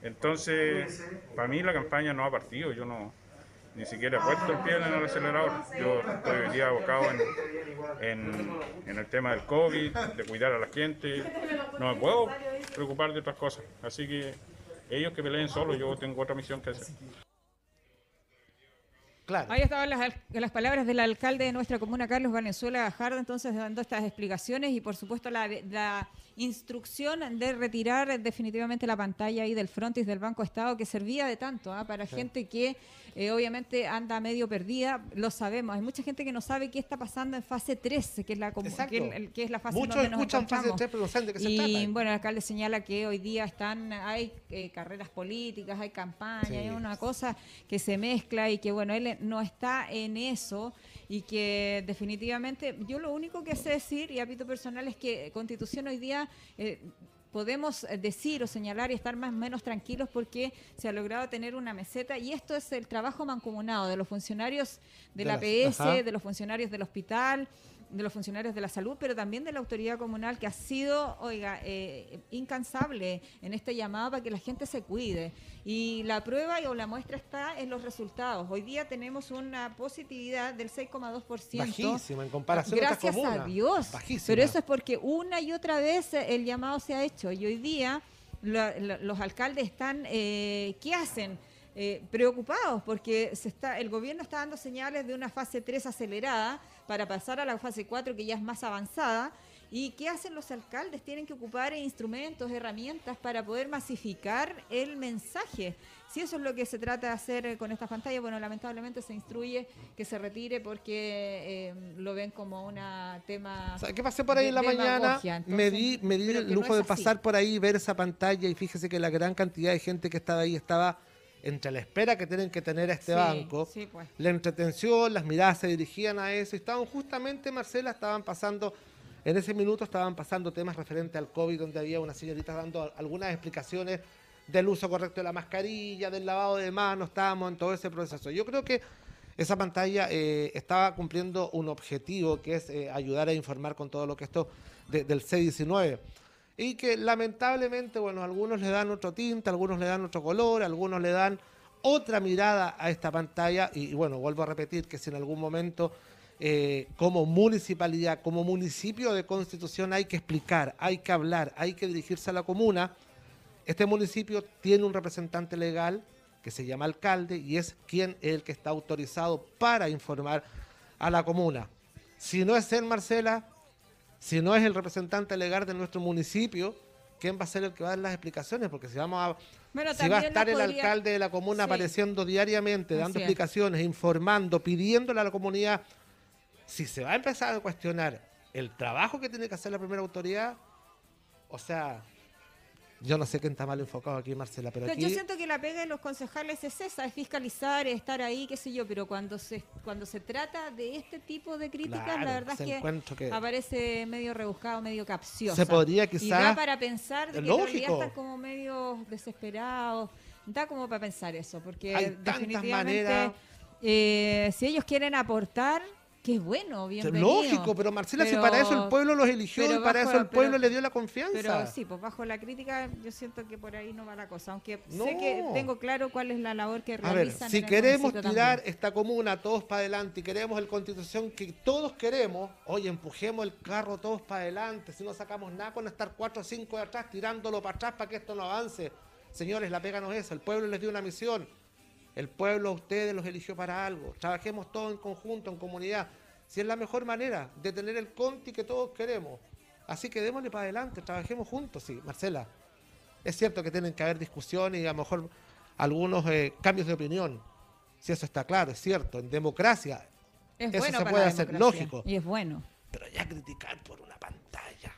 Speaker 6: Entonces, para mí la campaña no ha partido, yo no ni siquiera he puesto el pie en el acelerador. Yo estoy hoy día abocado en, en, en el tema del COVID, de cuidar a la gente. No me puedo preocupar de otras cosas. Así que ellos que peleen solo, yo tengo otra misión que hacer.
Speaker 3: Claro.
Speaker 2: Ahí estaban las, al- las palabras del alcalde de nuestra comuna, Carlos Valenzuela Gajardo, entonces dando estas explicaciones y por supuesto la, la instrucción de retirar definitivamente la pantalla ahí del frontis del Banco Estado que servía de tanto ¿ah? para gente que eh, obviamente anda medio perdida, lo sabemos. Hay mucha gente que no sabe qué está pasando en fase 3, que es la, que, que es la fase
Speaker 3: Muchos
Speaker 2: donde nos
Speaker 3: escuchan fase
Speaker 2: encontramos.
Speaker 3: 3, pero no saben de qué se
Speaker 2: y
Speaker 3: trata.
Speaker 2: bueno, el alcalde señala que hoy día están, hay eh, carreras políticas, hay campaña,
Speaker 3: Sí.
Speaker 2: hay una cosa que se mezcla y que bueno, él no está en eso y que definitivamente yo lo único que sé decir y hábito personal es que Constitución hoy día eh, podemos eh, decir o señalar y estar más o menos tranquilos porque se ha logrado tener una meseta y esto es el trabajo mancomunado de los funcionarios de,
Speaker 3: De
Speaker 2: la
Speaker 3: las-
Speaker 2: PS,
Speaker 3: ajá.
Speaker 2: de los funcionarios del hospital, de los funcionarios de la salud, pero también de la autoridad comunal que ha sido, oiga, eh, incansable en este llamado para que la gente se cuide. Y la prueba o la muestra está en los resultados. Hoy día tenemos una positividad del 6,2%.
Speaker 3: Bajísima en comparación
Speaker 2: Gracias a. Dios.
Speaker 3: Bajísima.
Speaker 2: Pero eso es porque una y otra vez el llamado se ha hecho. Y hoy día la- la- los alcaldes están, eh, ¿qué hacen? Eh, preocupados porque se está, el gobierno está dando señales de una fase 3 acelerada para pasar a la fase 4 que ya es más avanzada. ¿Y qué hacen los alcaldes? Tienen que ocupar instrumentos, herramientas para poder masificar el mensaje. Si eso es lo que se trata de hacer con estas pantallas, bueno, lamentablemente se instruye que se retire porque eh, lo ven como un tema...
Speaker 3: O sea, que pasé por ahí
Speaker 2: de
Speaker 3: en la mañana, me di, me di el
Speaker 2: no
Speaker 3: lujo de pasar por ahí, ver esa pantalla y fíjese que la gran cantidad de gente que estaba ahí estaba entre la espera que tienen que tener a este
Speaker 2: Sí,
Speaker 3: banco,
Speaker 2: sí, pues.
Speaker 3: la entretención, las miradas se dirigían a eso y estaban justamente, Marcela, estaban pasando, en ese minuto estaban pasando temas referentes al COVID, donde había una señorita dando algunas explicaciones del uso correcto de la mascarilla, del lavado de manos, estábamos en todo ese proceso. Yo creo que esa pantalla eh, estaba cumpliendo un objetivo que es eh, ayudar a informar con todo lo que esto de- del C-19. Y que lamentablemente, bueno, algunos le dan otro tinte, algunos le dan otro color, algunos le dan otra mirada a esta pantalla. Y, bueno, vuelvo a repetir que si en algún momento, eh, como municipalidad, como municipio de constitución, hay que explicar, hay que hablar, hay que dirigirse a la comuna, este municipio tiene un representante legal que se llama alcalde y es quien es el que está autorizado para informar a la comuna. Si no es él, Marcela, si no es el representante legal de nuestro municipio, ¿quién va a ser el que va a dar las explicaciones? Porque si vamos a,
Speaker 2: Bueno,
Speaker 3: si va a estar el alcalde de la comuna
Speaker 2: Sí.
Speaker 3: apareciendo diariamente, dando explicaciones, informando, pidiéndole a la comunidad, si se va a empezar a cuestionar el trabajo que tiene que hacer la primera autoridad, o sea, yo no sé quién está mal enfocado aquí, Marcela, pero
Speaker 2: Pero
Speaker 3: aquí...
Speaker 2: Yo siento que la pega de los concejales es esa, es fiscalizar, es estar ahí, qué sé yo, pero cuando se cuando se trata de este tipo de críticas,
Speaker 3: Claro,
Speaker 2: la verdad es que aparece medio rebuscado, medio capcioso.
Speaker 3: Se podría
Speaker 2: Y
Speaker 3: quizás-
Speaker 2: da para pensar de que en realidad
Speaker 3: Lógico.
Speaker 2: están como medio desesperados. Da como para pensar eso, porque
Speaker 3: Hay
Speaker 2: definitivamente
Speaker 3: maneras.
Speaker 2: eh, si ellos quieren aportar, qué bueno, bienvenido.
Speaker 3: Lógico, pero Marcela, si para eso el pueblo los eligió y para
Speaker 2: bajo-
Speaker 3: eso el pueblo
Speaker 2: pero-
Speaker 3: le dio la confianza.
Speaker 2: Pero sí, pues bajo la crítica yo siento que por ahí no va la cosa, aunque
Speaker 3: No.
Speaker 2: sé que tengo claro cuál es la labor que
Speaker 3: A ver,
Speaker 2: realizan.
Speaker 3: si
Speaker 2: en el
Speaker 3: queremos tirar
Speaker 2: también.
Speaker 3: esta comuna todos para adelante y queremos el constitución que todos queremos, oye, empujemos el carro todos para adelante, si no sacamos nada con estar cuatro o cinco de atrás tirándolo para atrás para que esto no avance. Señores, la pega no es esa, el pueblo les dio una misión. El pueblo a ustedes los eligió para algo. Trabajemos todos en conjunto, en comunidad. Si es la mejor manera de tener el Conti que todos queremos. Así que démosle para adelante, trabajemos juntos, sí, Marcela. Es cierto que tienen que haber discusiones y a lo mejor algunos eh, cambios de opinión. Si eso está claro, es cierto. En democracia
Speaker 2: Es
Speaker 3: Eso
Speaker 2: bueno
Speaker 3: se puede hacer, lógico.
Speaker 2: Y es bueno.
Speaker 3: Pero ya criticar por una pantalla.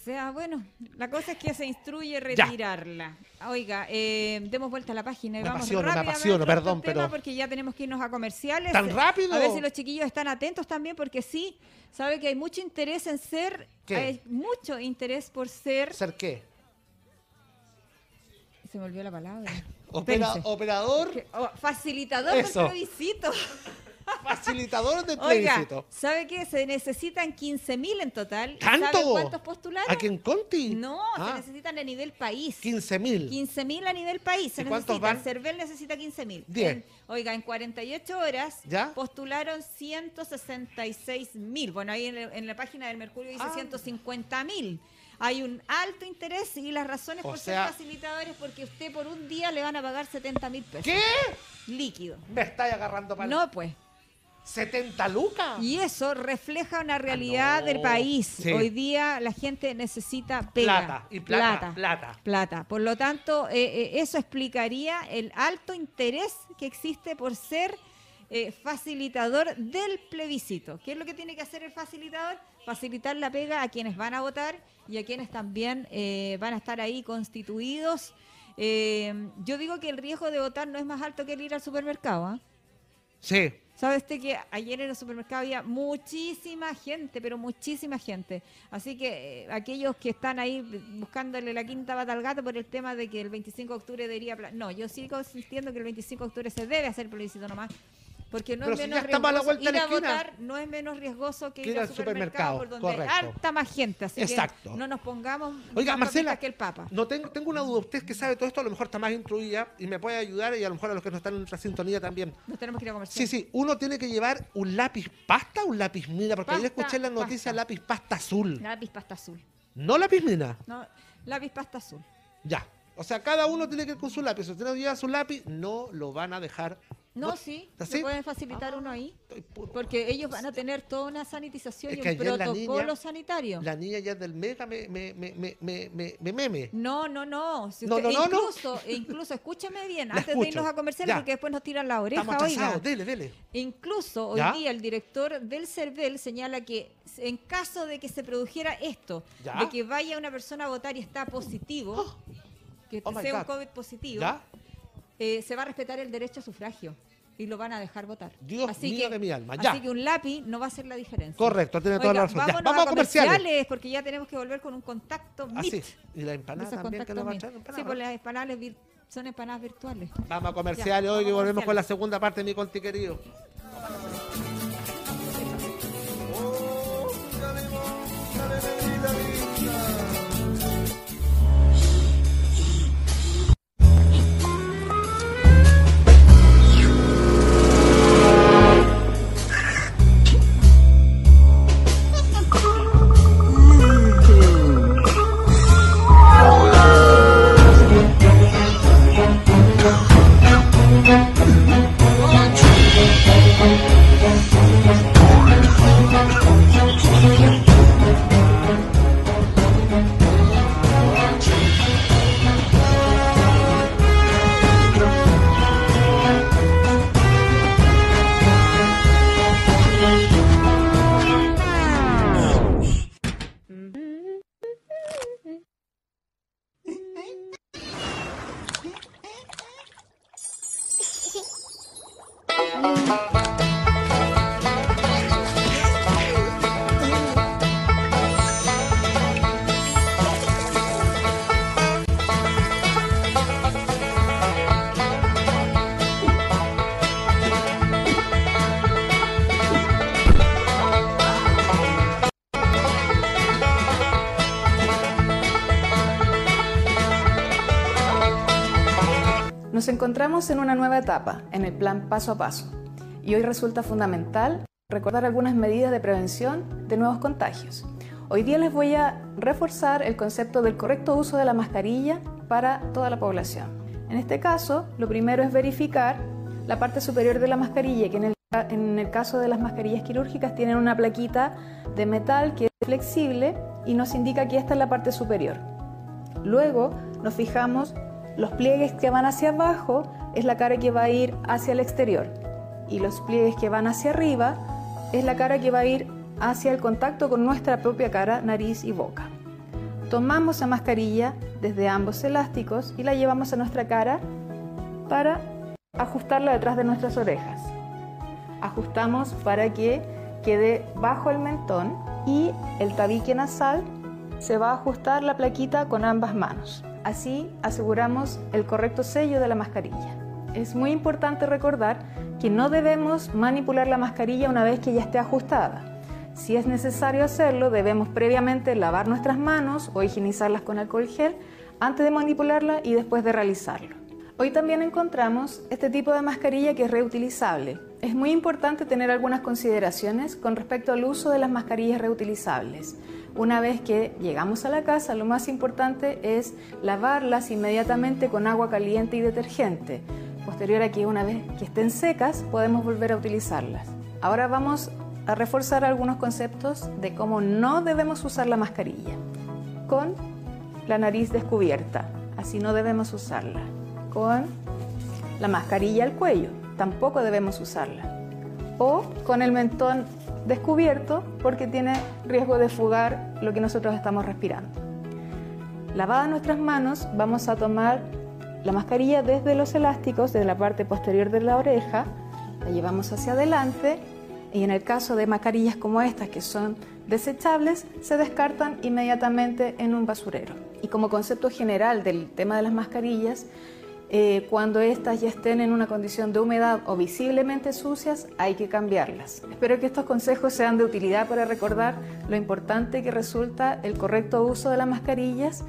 Speaker 2: O sea, bueno, la cosa es que se instruye
Speaker 3: Ya.
Speaker 2: retirarla. Oiga, eh, demos vuelta a la página y
Speaker 3: Me
Speaker 2: vamos
Speaker 3: apasiono, me apasiono, perdón, pero-
Speaker 2: porque ya tenemos que irnos a comerciales.
Speaker 3: ¿Tan rápido?
Speaker 2: A ver si los chiquillos están atentos también, porque sí, sabe que hay mucho interés en ser,
Speaker 3: ¿Qué?
Speaker 2: hay mucho interés por ser,
Speaker 3: ¿Ser qué?
Speaker 2: se me olvidó la palabra. [LAUGHS]
Speaker 3: Opera- operador,
Speaker 2: Que- oh, facilitador
Speaker 3: Eso.
Speaker 2: del [LAUGHS] plebiscito.
Speaker 3: facilitador del
Speaker 2: Oiga,
Speaker 3: plebiscito.
Speaker 2: ¿sabe qué? Se necesitan 15.000 en total. ¿Y
Speaker 3: ¿Tanto?
Speaker 2: ¿Sabe cuántos postularon?
Speaker 3: ¿Aquí en Conti?
Speaker 2: No,
Speaker 3: Ah,
Speaker 2: se necesitan a nivel país.
Speaker 3: 15 mil.
Speaker 2: 15.000 a nivel país. Se
Speaker 3: ¿Y cuántos van?
Speaker 2: El CERVEL necesita 15.000.
Speaker 3: Diez.
Speaker 2: En- Oiga, en 48 horas
Speaker 3: ¿Ya?
Speaker 2: postularon 166.000. Bueno, ahí en, el- en la página del Mercurio dice
Speaker 3: Ah.
Speaker 2: 150.000. Hay un alto interés y las razones
Speaker 3: O
Speaker 2: por
Speaker 3: sea-
Speaker 2: ser facilitadores porque usted por un día le van a pagar 70.000 pesos.
Speaker 3: ¿Qué?
Speaker 2: Líquido.
Speaker 3: Me estáis agarrando para
Speaker 2: No, pues.
Speaker 3: 70 lucas.
Speaker 2: Y eso refleja una realidad
Speaker 3: Ah, no.
Speaker 2: del país.
Speaker 3: Sí.
Speaker 2: Hoy día la gente necesita pega.
Speaker 3: Plata, y plata, plata.
Speaker 2: plata. Por lo tanto, eh, eh, eso explicaría el alto interés que existe por ser eh, facilitador del plebiscito. ¿Qué es lo que tiene que hacer el facilitador? Facilitar la pega a quienes van a votar y a quienes también van a estar ahí constituidos. Yo digo que el riesgo de votar no es más alto que el ir al supermercado. ¿ah?
Speaker 3: Sí.
Speaker 2: ¿Sabe usted que ayer en el supermercado había muchísima gente, pero muchísima gente? Así que eh, aquellos que están ahí buscándole la quinta pata al gato por el tema de que el 25 de octubre debería... No, yo sigo insistiendo que el 25 de octubre se debe hacer plebiscito nomás. Porque no
Speaker 3: Pero
Speaker 2: es
Speaker 3: si
Speaker 2: menos
Speaker 3: ya estamos a la
Speaker 2: riesgoso
Speaker 3: vuelta de
Speaker 2: ir
Speaker 3: la
Speaker 2: a
Speaker 3: esquina.
Speaker 2: votar, no es menos riesgoso que
Speaker 3: Que
Speaker 2: ir, al supermercado,
Speaker 3: supermercado,
Speaker 2: por donde hay harta más gente. Así
Speaker 3: Exacto.
Speaker 2: que no nos pongamos
Speaker 3: Oiga, Marcela,
Speaker 2: que el Papa.
Speaker 3: no tengo, tengo una duda. Usted que sabe todo esto, a lo mejor está más instruida y me puede ayudar y a lo mejor a los que no están en nuestra sintonía también.
Speaker 2: Nos tenemos que ir a comer.
Speaker 3: Sí, sí, uno tiene que llevar un lápiz pasta o un lápiz mina, porque ayer
Speaker 2: Pasta,
Speaker 3: escuché en la noticia
Speaker 2: pasta.
Speaker 3: lápiz pasta azul.
Speaker 2: Lápiz pasta azul.
Speaker 3: No lápiz mina.
Speaker 2: No, lápiz pasta azul.
Speaker 3: Ya. O sea, cada uno tiene que ir con su lápiz. Si usted no lleva su lápiz, no lo van a dejar.
Speaker 2: No,
Speaker 3: ¿No?
Speaker 2: sí. ¿se pueden facilitar uno ahí? Porque ellos van a tener toda una sanitización
Speaker 3: Es
Speaker 2: y
Speaker 3: que
Speaker 2: un
Speaker 3: ayer la
Speaker 2: protocolo
Speaker 3: niña-
Speaker 2: sanitario.
Speaker 3: La niña ya del mega me, me, me, me, me, me- me meme.
Speaker 2: No, no, no. Si
Speaker 3: No,
Speaker 2: usted-
Speaker 3: no, no, no.
Speaker 2: incluso, e incluso, escúcheme bien,
Speaker 3: La
Speaker 2: antes de
Speaker 3: escucho.
Speaker 2: irnos a comerciales, porque después nos tiran la oreja,
Speaker 3: Estamos
Speaker 2: oiga.
Speaker 3: Dele, dele.
Speaker 2: Incluso hoy
Speaker 3: ¿Ya?
Speaker 2: día el director del CERVEL señala que en caso de que se produjera esto,
Speaker 3: ¿Ya?
Speaker 2: de que vaya una persona a votar y está positivo, [GASPS] que
Speaker 3: Oh
Speaker 2: sea un
Speaker 3: God.
Speaker 2: COVID positivo, eh, se va a respetar el derecho a sufragio y lo van a dejar votar.
Speaker 3: Dios
Speaker 2: así
Speaker 3: mío
Speaker 2: que,
Speaker 3: de mi alma,
Speaker 2: Así
Speaker 3: ya.
Speaker 2: que un lápiz no va a hacer la diferencia.
Speaker 3: Correcto, tiene toda
Speaker 2: Oiga,
Speaker 3: la razón. Ya, Vamos a comerciales.
Speaker 2: porque ya tenemos que volver con un contacto
Speaker 3: Así.
Speaker 2: meet.
Speaker 3: Y la empanada también que nos va a traer.
Speaker 2: Sí, pues las empanadas son empanadas virtuales.
Speaker 3: Vamos a comerciales
Speaker 2: Ya,
Speaker 3: hoy
Speaker 2: a
Speaker 3: volvemos con la
Speaker 2: comerciales.
Speaker 3: segunda parte de mi conti querido.
Speaker 7: Encontramos en una nueva etapa, en el plan paso a paso, y hoy resulta fundamental recordar algunas medidas de prevención de nuevos contagios. Hoy día les voy a reforzar el concepto del correcto uso de la mascarilla para toda la población. En este caso, lo primero es verificar la parte superior de la mascarilla, que en el, en el caso de las mascarillas quirúrgicas tienen una plaquita de metal que es flexible y nos indica que esta es la parte superior. Luego nos fijamos los pliegues que van hacia abajo es la cara que va a ir hacia el exterior y los pliegues que van hacia arriba es la cara que va a ir hacia el contacto con nuestra propia cara, nariz y boca. Tomamos la mascarilla desde ambos elásticos y la llevamos a nuestra cara para ajustarla detrás de nuestras orejas. Ajustamos para que quede bajo el mentón y el tabique nasal se va a ajustar la plaquita con ambas manos. Así aseguramos el correcto sello de la mascarilla. Es muy importante recordar que no debemos manipular la mascarilla una vez que ya esté ajustada. Si es necesario hacerlo, debemos previamente lavar nuestras manos o higienizarlas con alcohol gel antes de manipularla y después de realizarlo. Hoy también encontramos este tipo de mascarilla que es reutilizable. Es muy importante tener algunas consideraciones con respecto al uso de las mascarillas reutilizables. Una vez que llegamos a la casa, lo más importante es lavarlas inmediatamente con agua caliente y detergente. Posterior a una vez que estén secas, podemos volver a utilizarlas. Ahora vamos a reforzar algunos conceptos de cómo no debemos usar la mascarilla. Con la nariz descubierta, así no debemos usarla. Con la mascarilla al cuello, tampoco debemos usarla. O con el mentón descubierto porque tiene riesgo de fugar lo que nosotros estamos respirando. Lavadas nuestras manos, vamos a tomar la mascarilla desde los elásticos, desde la parte posterior de la oreja, la llevamos hacia adelante y en el caso de mascarillas como estas que son desechables, se descartan inmediatamente en un basurero. Y como concepto general del tema de las mascarillas, eh, cuando éstas ya estén en una condición de humedad o visiblemente sucias, hay que cambiarlas. Espero que estos consejos sean de utilidad para recordar lo importante que resulta el correcto uso de las mascarillas.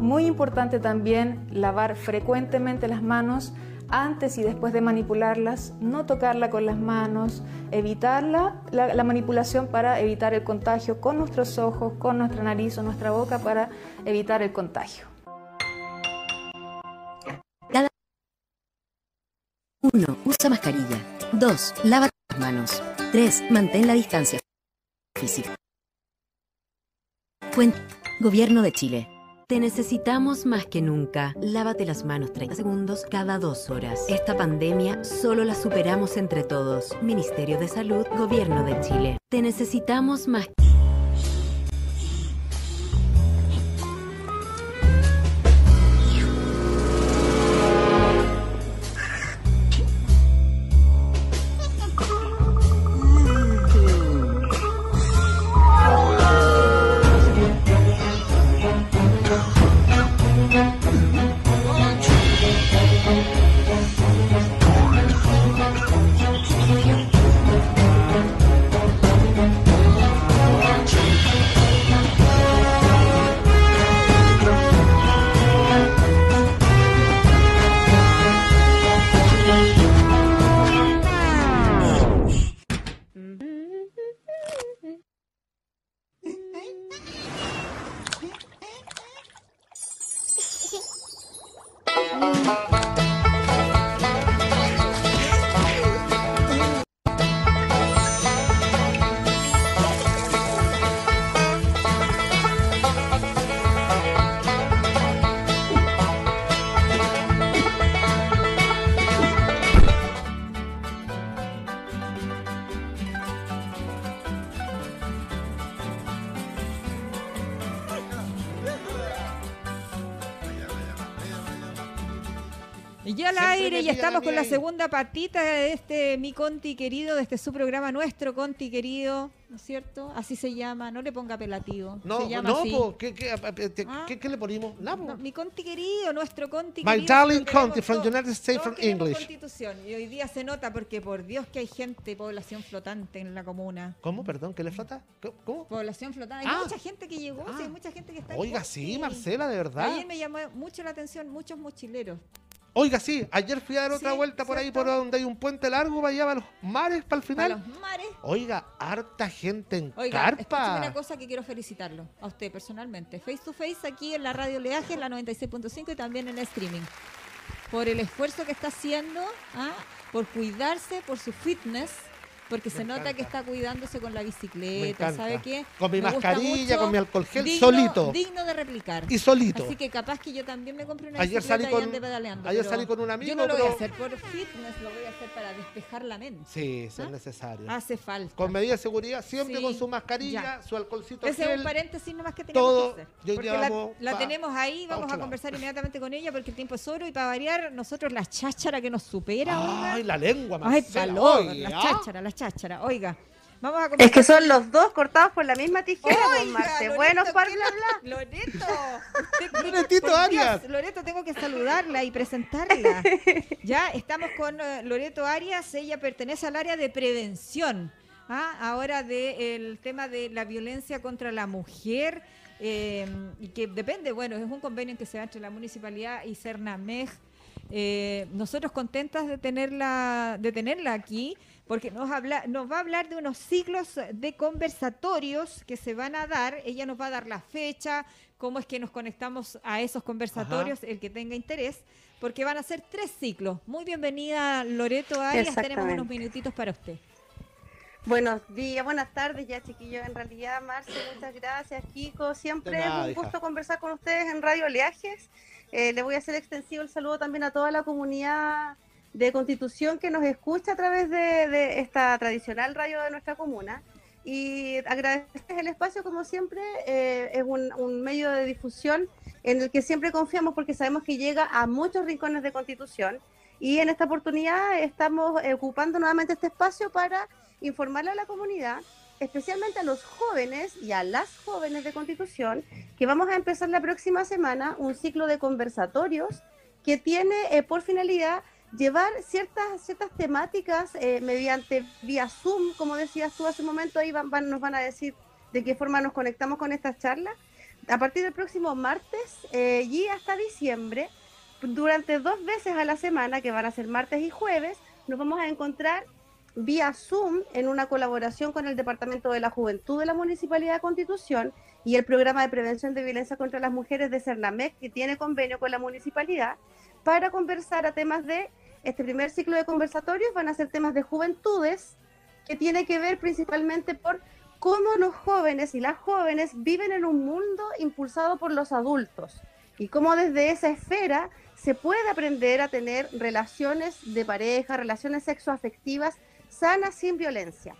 Speaker 7: Muy importante también lavar frecuentemente las manos antes y después de manipularlas, no tocarla con las manos, evitarla, la, la manipulación para evitar el contagio con nuestros ojos, con nuestra nariz o nuestra boca para evitar el contagio.
Speaker 8: 1. Usa mascarilla. 2. Lava las manos. 3. Mantén la distancia física. Fuente. Gobierno de Chile. Te necesitamos más que nunca. Lávate las manos 30 segundos cada dos horas. Esta pandemia solo la superamos entre todos. Ministerio de Salud, Gobierno de Chile. Te necesitamos más.
Speaker 2: Y segunda patita de este Mi Conti querido, de este su programa nuestro Conti querido, ¿no es cierto? Así se llama, no le ponga apelativo.
Speaker 3: No,
Speaker 2: se llama
Speaker 3: no,
Speaker 2: así.
Speaker 3: po, ¿qué, qué,
Speaker 2: Ah.
Speaker 3: qué- qué le ponemos?
Speaker 2: No, mi Conti querido, nuestro Conti
Speaker 3: My
Speaker 2: querido.
Speaker 3: darling
Speaker 2: lo queremos
Speaker 3: Conti from. United States from English.
Speaker 2: Constitución. Y hoy día se nota porque por Dios que hay gente, población flotante en la comuna.
Speaker 3: ¿Cómo? Perdón, ¿qué le flota? ¿Cómo-.
Speaker 2: Población flotante.
Speaker 3: Ah.
Speaker 2: Hay mucha gente que llegó, sí, hay mucha gente que está
Speaker 3: Oiga,
Speaker 2: Conti.
Speaker 3: sí, Marcela, de verdad.
Speaker 2: Ayer me llamó mucho la atención muchos mochileros.
Speaker 3: Oiga, sí, ayer fui a dar otra
Speaker 2: Sí,
Speaker 3: vuelta por ahí, por donde hay un puente largo para allá, para los mares, para el
Speaker 2: Para
Speaker 3: final.
Speaker 2: los mares.
Speaker 3: Oiga, harta gente en
Speaker 2: Oiga,
Speaker 3: carpa.
Speaker 2: una cosa que quiero felicitarlo a usted personalmente. Face to face aquí en la radio Leaje, en la 96.5 y también en el streaming. por el esfuerzo que está haciendo, ¿ah? por cuidarse, por su fitness, porque se nota que está cuidándose con la bicicleta. ¿sabe qué?
Speaker 3: Con mi
Speaker 2: Me
Speaker 3: mascarilla, con mi alcohol gel,
Speaker 2: digno-
Speaker 3: solito.
Speaker 2: Digno de replicar.
Speaker 3: Y solito.
Speaker 2: Así que capaz que yo también me compré una
Speaker 3: Ayer salí
Speaker 2: bicicleta y
Speaker 3: con-
Speaker 2: ande pedaleando.
Speaker 3: ayer
Speaker 2: pero
Speaker 3: salí con un amigo,
Speaker 2: Yo no lo voy a
Speaker 3: pero-
Speaker 2: hacer por fitness, lo voy a hacer para despejar la mente.
Speaker 3: Sí, si es
Speaker 2: ¿Ah?
Speaker 3: necesario.
Speaker 2: Hace falta.
Speaker 3: Con medidas de seguridad, siempre
Speaker 2: Sí,
Speaker 3: con su mascarilla,
Speaker 2: ya.
Speaker 3: su alcoholcito
Speaker 2: Ese es
Speaker 3: gel.
Speaker 2: un paréntesis nomás que teníamos
Speaker 3: todo,
Speaker 2: que hacer.
Speaker 3: y hoy
Speaker 2: Porque la, la tenemos ahí, vamos a conversar inmediatamente con ella porque el tiempo es oro y para variar, nosotros la cháchara que nos supera.
Speaker 3: Ay, la lengua,
Speaker 2: Ay,
Speaker 3: Marcela,
Speaker 2: palor,
Speaker 3: oye,
Speaker 2: las chácharas. Oiga, vamos a
Speaker 9: Es
Speaker 2: conversar.
Speaker 9: que son los dos cortados por la misma tijera,
Speaker 2: Oiga,
Speaker 9: Marce.
Speaker 2: Loreto,
Speaker 9: Bueno, para
Speaker 2: ¿qué
Speaker 9: bla
Speaker 2: le- [LAUGHS] Loreto,
Speaker 3: Loretito Arias.
Speaker 2: Loreto, tengo que saludarla y presentarla. [LAUGHS] ya, estamos con eh, Loreto Arias, ella pertenece al área de prevención. ¿ah? Ahora del tema de la violencia contra la mujer, eh, y que depende, bueno, es un convenio que se da entre la municipalidad y Cernamej. Eh, nosotros contentas de tenerla, de tenerla aquí, porque nos, habla, nos va a hablar de unos ciclos de conversatorios que se van a dar. Ella nos va a dar la fecha, cómo es que nos conectamos a esos conversatorios, el que tenga interés, porque van a ser tres ciclos. Muy bienvenida, Loreto Arias. Tenemos unos minutitos para usted.
Speaker 9: Buenos días, buenas tardes ya chiquillos. En realidad, Marce, muchas gracias, Kiko. Siempre
Speaker 3: nada,
Speaker 9: es un
Speaker 3: hija.
Speaker 9: gusto conversar con ustedes en Radio Oleajes. Eh, le voy a hacer extensivo el saludo también a toda la comunidad de Constitución que nos escucha a través de, de esta tradicional radio de nuestra comuna. Y agradecerles el espacio, como siempre, eh, es un, un medio de difusión en el que siempre confiamos porque sabemos que llega a muchos rincones de Constitución. Y en esta oportunidad estamos ocupando nuevamente este espacio para informarle a la comunidad, especialmente a los jóvenes y a las jóvenes de Constitución, que vamos a empezar la próxima semana un ciclo de conversatorios que tiene eh, por finalidad llevar ciertas, ciertas temáticas eh, mediante vía Zoom, como decías tú hace un momento, ahí van- van- nos van a decir de qué forma nos conectamos con estas charlas. A partir del próximo martes eh, y hasta diciembre, durante dos veces a la semana, que van a ser martes y jueves, nos vamos a encontrar vía Zoom en una colaboración con el Departamento de la Juventud de la Municipalidad de Constitución y el Programa de Prevención de Violencia contra las Mujeres de Cernamec, que tiene convenio con la municipalidad, para conversar a temas de este primer ciclo de conversatorios. Van a ser temas de juventudes, que tiene que ver principalmente por cómo los jóvenes y las jóvenes viven en un mundo impulsado por los adultos y cómo desde esa esfera se puede aprender a tener relaciones de pareja, relaciones sexoafectivas sanas sin violencia.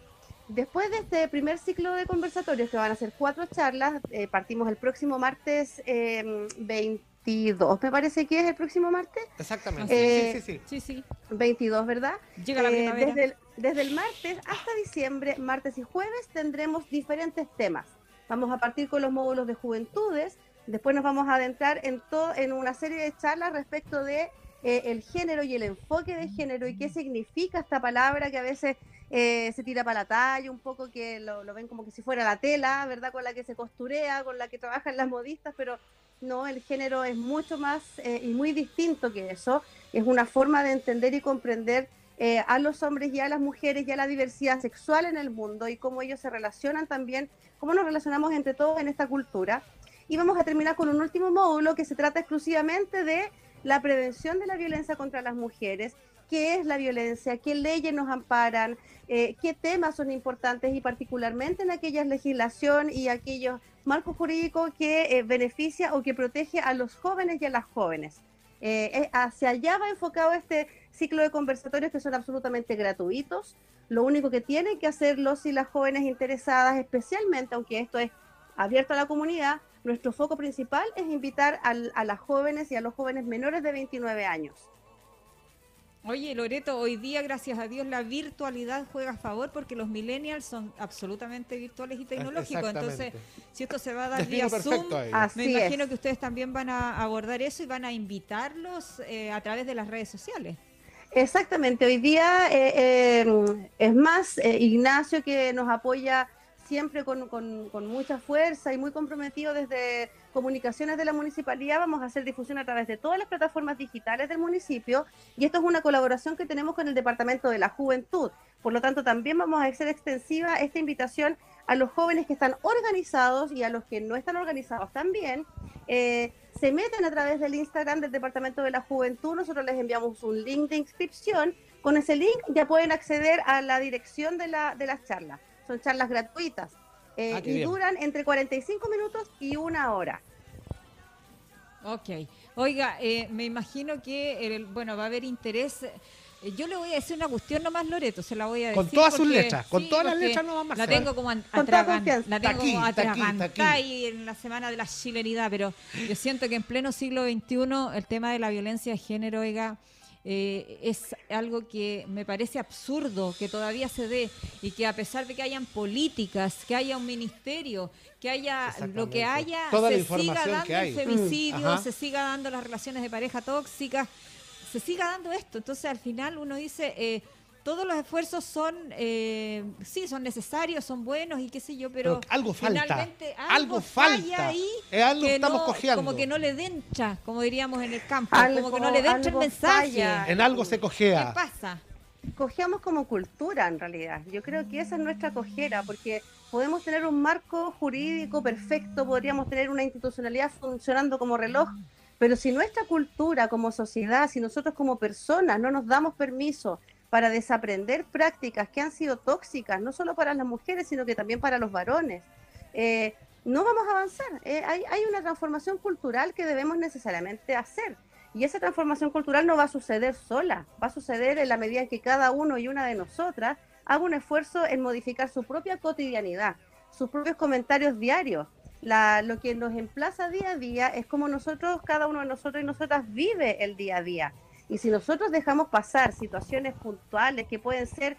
Speaker 9: Después de este primer ciclo de conversatorios, que van a ser cuatro charlas, eh, partimos el próximo martes eh, 22, me parece que es el próximo martes.
Speaker 3: Exactamente.
Speaker 9: Eh,
Speaker 3: sí, sí, sí.
Speaker 2: Sí, sí.
Speaker 9: 22, ¿verdad?
Speaker 2: Llega la
Speaker 9: Eh,
Speaker 2: primavera.
Speaker 9: desde, el, desde el martes hasta diciembre, martes y jueves, tendremos diferentes temas. Vamos a partir con los módulos de juventudes, después nos vamos a adentrar en, to- en una serie de charlas respecto de eh, el género y el enfoque de género y qué significa esta palabra que a veces eh, se tira para la talla, un poco que lo, lo ven como que si fuera la tela, ¿verdad? Con la que se costurea, con la que trabajan las modistas, pero no, el género es mucho más eh, y muy distinto que eso. Es una forma de entender y comprender eh, a los hombres y a las mujeres y a la diversidad sexual en el mundo y cómo ellos se relacionan también, cómo nos relacionamos entre todos en esta cultura. Y vamos a terminar con un último módulo que se trata exclusivamente de la prevención de la violencia contra las mujeres, qué es la violencia, qué leyes nos amparan, eh, qué temas son importantes y particularmente en aquella legislación y aquellos marcos jurídicos que eh, beneficia o que protege a los jóvenes y a las jóvenes. Eh, eh, hacia allá va enfocado este ciclo de conversatorios que son absolutamente gratuitos. Lo único que tienen que hacer los y las jóvenes interesadas, especialmente, aunque esto es abierto a la comunidad, nuestro foco principal es invitar al- a las jóvenes y a los jóvenes menores de 29 años.
Speaker 2: Oye, Loreto, hoy día, gracias a Dios, la virtualidad juega a favor porque los millennials son absolutamente virtuales y tecnológicos. Entonces,
Speaker 3: Exactamente.
Speaker 2: si esto se va a [LAUGHS] dar vía Zoom, me
Speaker 9: Así
Speaker 2: imagino
Speaker 9: es.
Speaker 2: que ustedes también van a abordar eso y van a invitarlos eh, a través de las redes sociales.
Speaker 9: Exactamente, hoy día eh, eh, es más eh, Ignacio que nos apoya siempre con, con- con mucha fuerza y muy comprometidos desde comunicaciones de la municipalidad. Vamos a hacer difusión a través de todas las plataformas digitales del municipio y esto es una colaboración que tenemos con el Departamento de la Juventud. Por lo tanto, también vamos a hacer extensiva esta invitación a los jóvenes que están organizados y a los que no están organizados también. Eh, se meten a través del Instagram del Departamento de la Juventud. Nosotros les enviamos un link de inscripción. Con ese link ya pueden acceder a la dirección de, de las charlas. Son charlas gratuitas eh,
Speaker 3: Ah,
Speaker 9: y
Speaker 3: bien.
Speaker 9: duran entre 45 minutos y una hora.
Speaker 2: Ok. Oiga, eh, me imagino que, el- bueno, va a haber interés. eh, Yo le voy a decir una cuestión nomás, Loreto, se la voy a decir.
Speaker 3: Con todas sus letras, con todas las letras nomás,
Speaker 2: La
Speaker 3: Marcela.
Speaker 2: tengo como an-
Speaker 9: Con toda
Speaker 2: atragan-
Speaker 9: confianza.
Speaker 2: la tengo
Speaker 3: aquí,
Speaker 2: como atragantada
Speaker 3: aquí.
Speaker 2: ahí en la semana de la chilenidad, pero yo siento que en pleno siglo XXI el tema de la violencia de género, oiga, eh, es algo que me parece absurdo que todavía se dé y que a pesar de que hayan políticas, que haya un ministerio, que haya lo que haya,
Speaker 3: Toda
Speaker 2: se siga dando el
Speaker 3: Mm,
Speaker 2: femicidio, se siga dando las relaciones de pareja tóxicas, se siga dando esto. Entonces al final uno dice, eh, todos los esfuerzos son, eh, sí, son necesarios, son buenos y qué sé yo, pero,
Speaker 3: Pero algo falta,
Speaker 2: finalmente algo,
Speaker 3: falta.
Speaker 2: ahí
Speaker 3: Es algo
Speaker 2: que
Speaker 3: estamos
Speaker 2: no-
Speaker 3: cojeando.
Speaker 2: como que no le dencha, como diríamos en el campo,
Speaker 9: Algo-
Speaker 2: como que no le dencha el mensaje.
Speaker 9: falla.
Speaker 3: En algo se
Speaker 2: ¿Qué
Speaker 3: cojea.
Speaker 2: pasa?
Speaker 9: cogeamos como cultura en realidad. Yo creo que esa es nuestra cojera, porque podemos tener un marco jurídico perfecto, podríamos tener una institucionalidad funcionando como reloj, pero si nuestra cultura como sociedad, si nosotros como personas no nos damos permiso para desaprender prácticas que han sido tóxicas, no solo para las mujeres, sino que también para los varones, eh, no vamos a avanzar. Eh, hay, una transformación cultural que debemos necesariamente hacer. Y esa transformación cultural no va a suceder sola, va a suceder en la medida en que cada uno y una de nosotras haga un esfuerzo en modificar su propia cotidianidad, sus propios comentarios diarios. Lo que nos emplaza día a día es como nosotros, cada uno de nosotros y nosotras vive el día a día. Y si nosotros dejamos pasar situaciones puntuales que pueden ser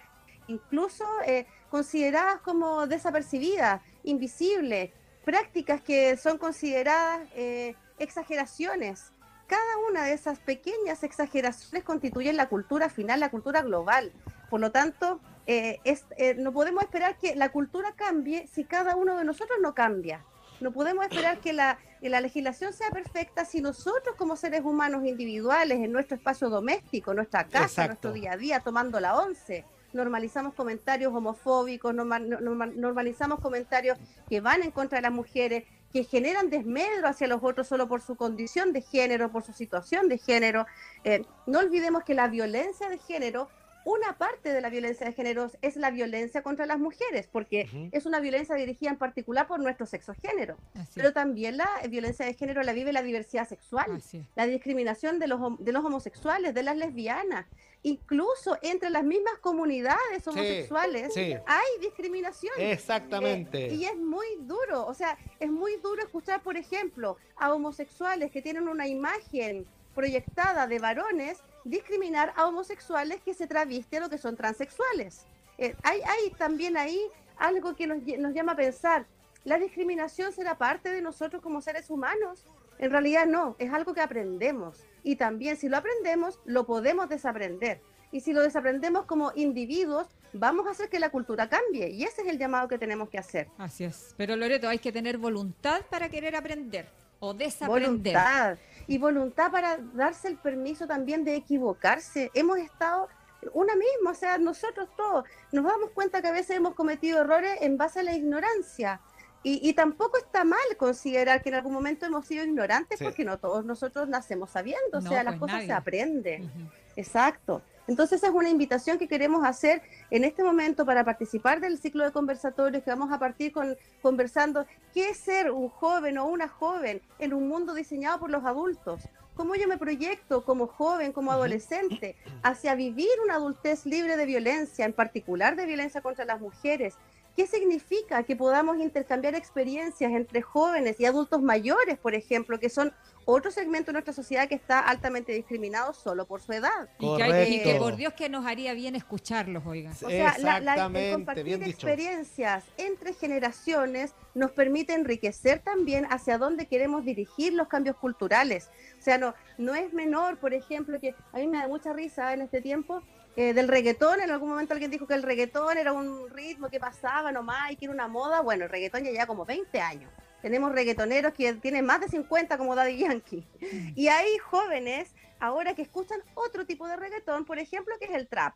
Speaker 9: incluso eh, consideradas como desapercibidas, invisibles, prácticas que son consideradas eh, exageraciones. Cada una de esas pequeñas exageraciones constituyen la cultura final, la cultura global. Por lo tanto, eh, eh, no podemos esperar que la cultura cambie si cada uno de nosotros no cambia. No podemos esperar que la, que la legislación sea perfecta si nosotros como seres humanos individuales en nuestro espacio doméstico, nuestra casa,
Speaker 3: Exacto.
Speaker 9: nuestro día a día, tomando la once, normalizamos comentarios homofóbicos, norma- norma- normalizamos comentarios que van en contra de las mujeres, que generan desmedro hacia los otros solo por su condición de género, por su situación de género. Eh, no olvidemos que la violencia de género, una parte de la violencia de género es la violencia contra las mujeres, porque es una violencia dirigida en particular por nuestro sexo género. Pero también la violencia de género la vive la diversidad sexual la discriminación de los, de los homosexuales, de las lesbianas, incluso entre las mismas comunidades homosexuales
Speaker 3: sí.
Speaker 9: hay discriminación.
Speaker 3: Exactamente.
Speaker 9: Eh, y es muy duro, o sea, es muy duro escuchar, por ejemplo, a homosexuales que tienen una imagen proyectada de varones discriminar a homosexuales que se travisten o que son transexuales. Eh, hay, hay también ahí algo que nos, nos llama a pensar, ¿la discriminación será parte de nosotros como seres humanos? En realidad no, es algo que aprendemos. Y también si lo aprendemos, lo podemos desaprender. Y si lo desaprendemos como individuos, vamos a hacer que la cultura cambie. Y ese es el llamado que tenemos que hacer.
Speaker 2: Así es. Pero Loreto, hay que tener voluntad para querer aprender o desaprender.
Speaker 9: Voluntad. Y voluntad para darse el permiso también de equivocarse. Hemos estado una misma, o sea, nosotros todos nos damos cuenta que a veces hemos cometido errores en base a la ignorancia. Y, y tampoco está mal considerar que en algún momento hemos sido ignorantes
Speaker 3: Sí.
Speaker 9: porque no todos nosotros nacemos sabiendo, o
Speaker 2: No,
Speaker 9: sea, las
Speaker 2: pues
Speaker 9: cosas
Speaker 2: nadie.
Speaker 9: se aprenden. Exacto. Entonces es una invitación que queremos hacer en este momento para participar del ciclo de conversatorios que vamos a partir con conversando qué es ser un joven o una joven en un mundo diseñado por los adultos. ¿Cómo yo me proyecto como joven, como adolescente, hacia vivir una adultez libre de violencia, en particular de violencia contra las mujeres? ¿Qué significa que podamos intercambiar experiencias entre jóvenes y adultos mayores, por ejemplo, que son otro segmento de nuestra sociedad que está altamente discriminado solo por su edad.
Speaker 2: Y que, hay- y que por Dios que nos haría bien escucharlos, oiga.
Speaker 9: O sea, la- la- el compartir experiencias entre generaciones nos permite enriquecer también hacia dónde queremos dirigir los cambios culturales. O sea, no, no es menor, por ejemplo, que a mí me da mucha risa en este tiempo eh, del reggaetón. En algún momento alguien dijo que el reggaetón era un ritmo que pasaba nomás y que era una moda. Bueno, el reggaetón ya lleva como 20 años. Tenemos reggaetoneros que tienen más de 50 como Daddy Yankee. Y hay jóvenes ahora que escuchan otro tipo de reggaetón, por ejemplo, que es el trap.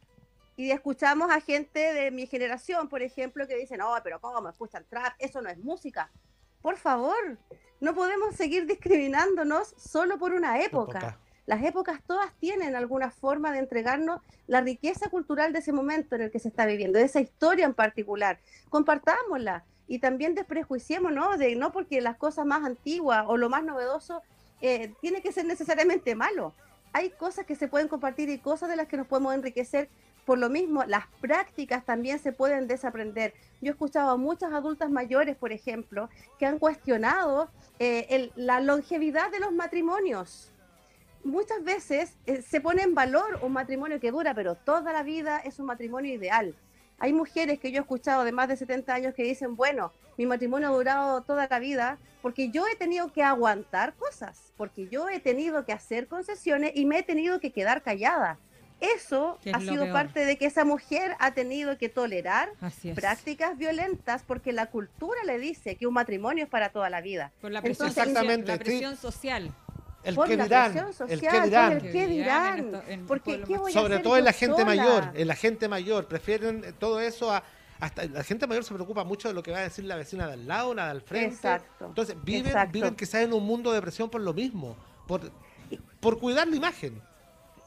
Speaker 9: Y escuchamos a gente de mi generación, por ejemplo, que dicen, oh, pero ¿cómo escuchan trap? Eso no es música. Por favor, no podemos seguir discriminándonos solo por una época.
Speaker 3: Época.
Speaker 9: Las épocas todas tienen alguna forma de entregarnos la riqueza cultural de ese momento en el que se está viviendo, de esa historia en particular. Compartámosla y también desprejuiciémonos de no porque las cosas más antiguas o lo más novedoso eh, tiene que ser necesariamente malo. Hay cosas que se pueden compartir y cosas de las que nos podemos enriquecer. Por lo mismo, las prácticas también se pueden desaprender. Yo he escuchado a muchas adultas mayores, por ejemplo, que han cuestionado eh, la longevidad de los matrimonios muchas veces eh, se pone en valor un matrimonio que dura, pero toda la vida es un matrimonio ideal. Hay mujeres que yo he escuchado de más de 70 años que dicen, bueno, mi matrimonio ha durado toda la vida porque yo he tenido que aguantar cosas, porque yo he tenido que hacer concesiones y me he tenido que quedar callada. Eso
Speaker 2: es
Speaker 9: ha sido
Speaker 2: peor.
Speaker 9: parte de que esa mujer ha tenido que tolerar prácticas violentas porque la cultura le dice que un matrimonio es para toda la vida.
Speaker 2: Por la presión,
Speaker 9: Entonces,
Speaker 3: Exactamente,
Speaker 2: la
Speaker 3: sí.
Speaker 2: presión social.
Speaker 3: El
Speaker 9: por
Speaker 3: que
Speaker 9: la
Speaker 3: dirán,
Speaker 9: presión
Speaker 3: el
Speaker 9: social,
Speaker 3: que dirán.
Speaker 9: el qué
Speaker 2: Que dirán en
Speaker 9: dirán,
Speaker 2: esto- en
Speaker 9: porque qué voy a
Speaker 3: Sobre
Speaker 9: hacer
Speaker 3: todo en la gente
Speaker 9: sola?
Speaker 3: mayor, en la gente mayor, prefieren todo eso a hasta la gente mayor se preocupa mucho de lo que va a decir la vecina de al lado, la de al frente.
Speaker 9: Exacto,
Speaker 3: Entonces viven,
Speaker 9: exacto.
Speaker 3: viven quizás en un mundo de presión por lo mismo, por, por cuidar la imagen.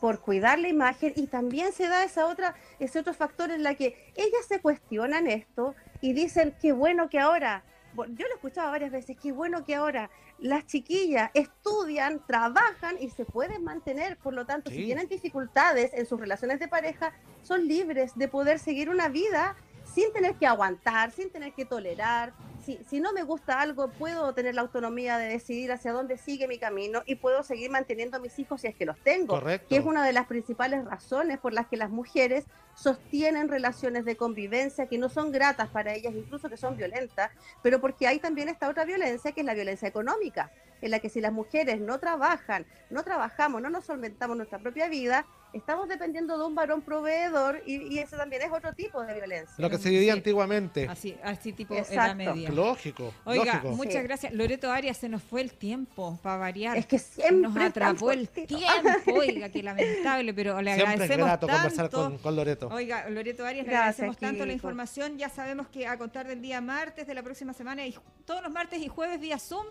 Speaker 9: por cuidar la imagen y también se da esa otra, ese otro factor en la que ellas se cuestionan esto y dicen qué bueno que ahora, yo lo he escuchado varias veces, qué bueno que ahora las chiquillas estudian, trabajan y se pueden mantener, por lo tanto,
Speaker 3: Sí.
Speaker 9: si tienen dificultades en sus relaciones de pareja, son libres de poder seguir una vida sin tener que aguantar, sin tener que tolerar. Si, si no me gusta algo, puedo tener la autonomía de decidir hacia dónde sigue mi camino y puedo seguir manteniendo a mis hijos si es que los tengo
Speaker 3: Correcto.
Speaker 9: que es una de las principales razones por las que las mujeres sostienen relaciones de convivencia que no son gratas para ellas, incluso que son violentas, pero porque hay también esta otra violencia que es la violencia económica, en la que si las mujeres no trabajan, no trabajamos, no nos solventamos nuestra propia vida, estamos dependiendo de un varón proveedor y, y ese también es otro tipo de violencia.
Speaker 3: Lo que se vivía
Speaker 2: Sí.
Speaker 3: antiguamente.
Speaker 2: Así, así tipo edad
Speaker 9: Exacto.
Speaker 2: media.
Speaker 3: Lógico,
Speaker 2: Oiga,
Speaker 3: lógico.
Speaker 2: muchas
Speaker 9: Sí.
Speaker 2: gracias. Loreto Arias, se nos fue el tiempo para variar.
Speaker 9: Es que siempre
Speaker 2: nos atrapó el tiempo. [LAUGHS] Oiga, qué lamentable, pero le
Speaker 3: Siempre es
Speaker 2: agradecemos
Speaker 3: grato
Speaker 2: tanto.
Speaker 3: conversar con, con Loreto.
Speaker 2: Oiga, Loreto Arias, le
Speaker 9: Gracias,
Speaker 2: agradecemos tanto la información. Ya sabemos que a contar del día martes de la próxima semana y todos los martes y jueves vía Zoom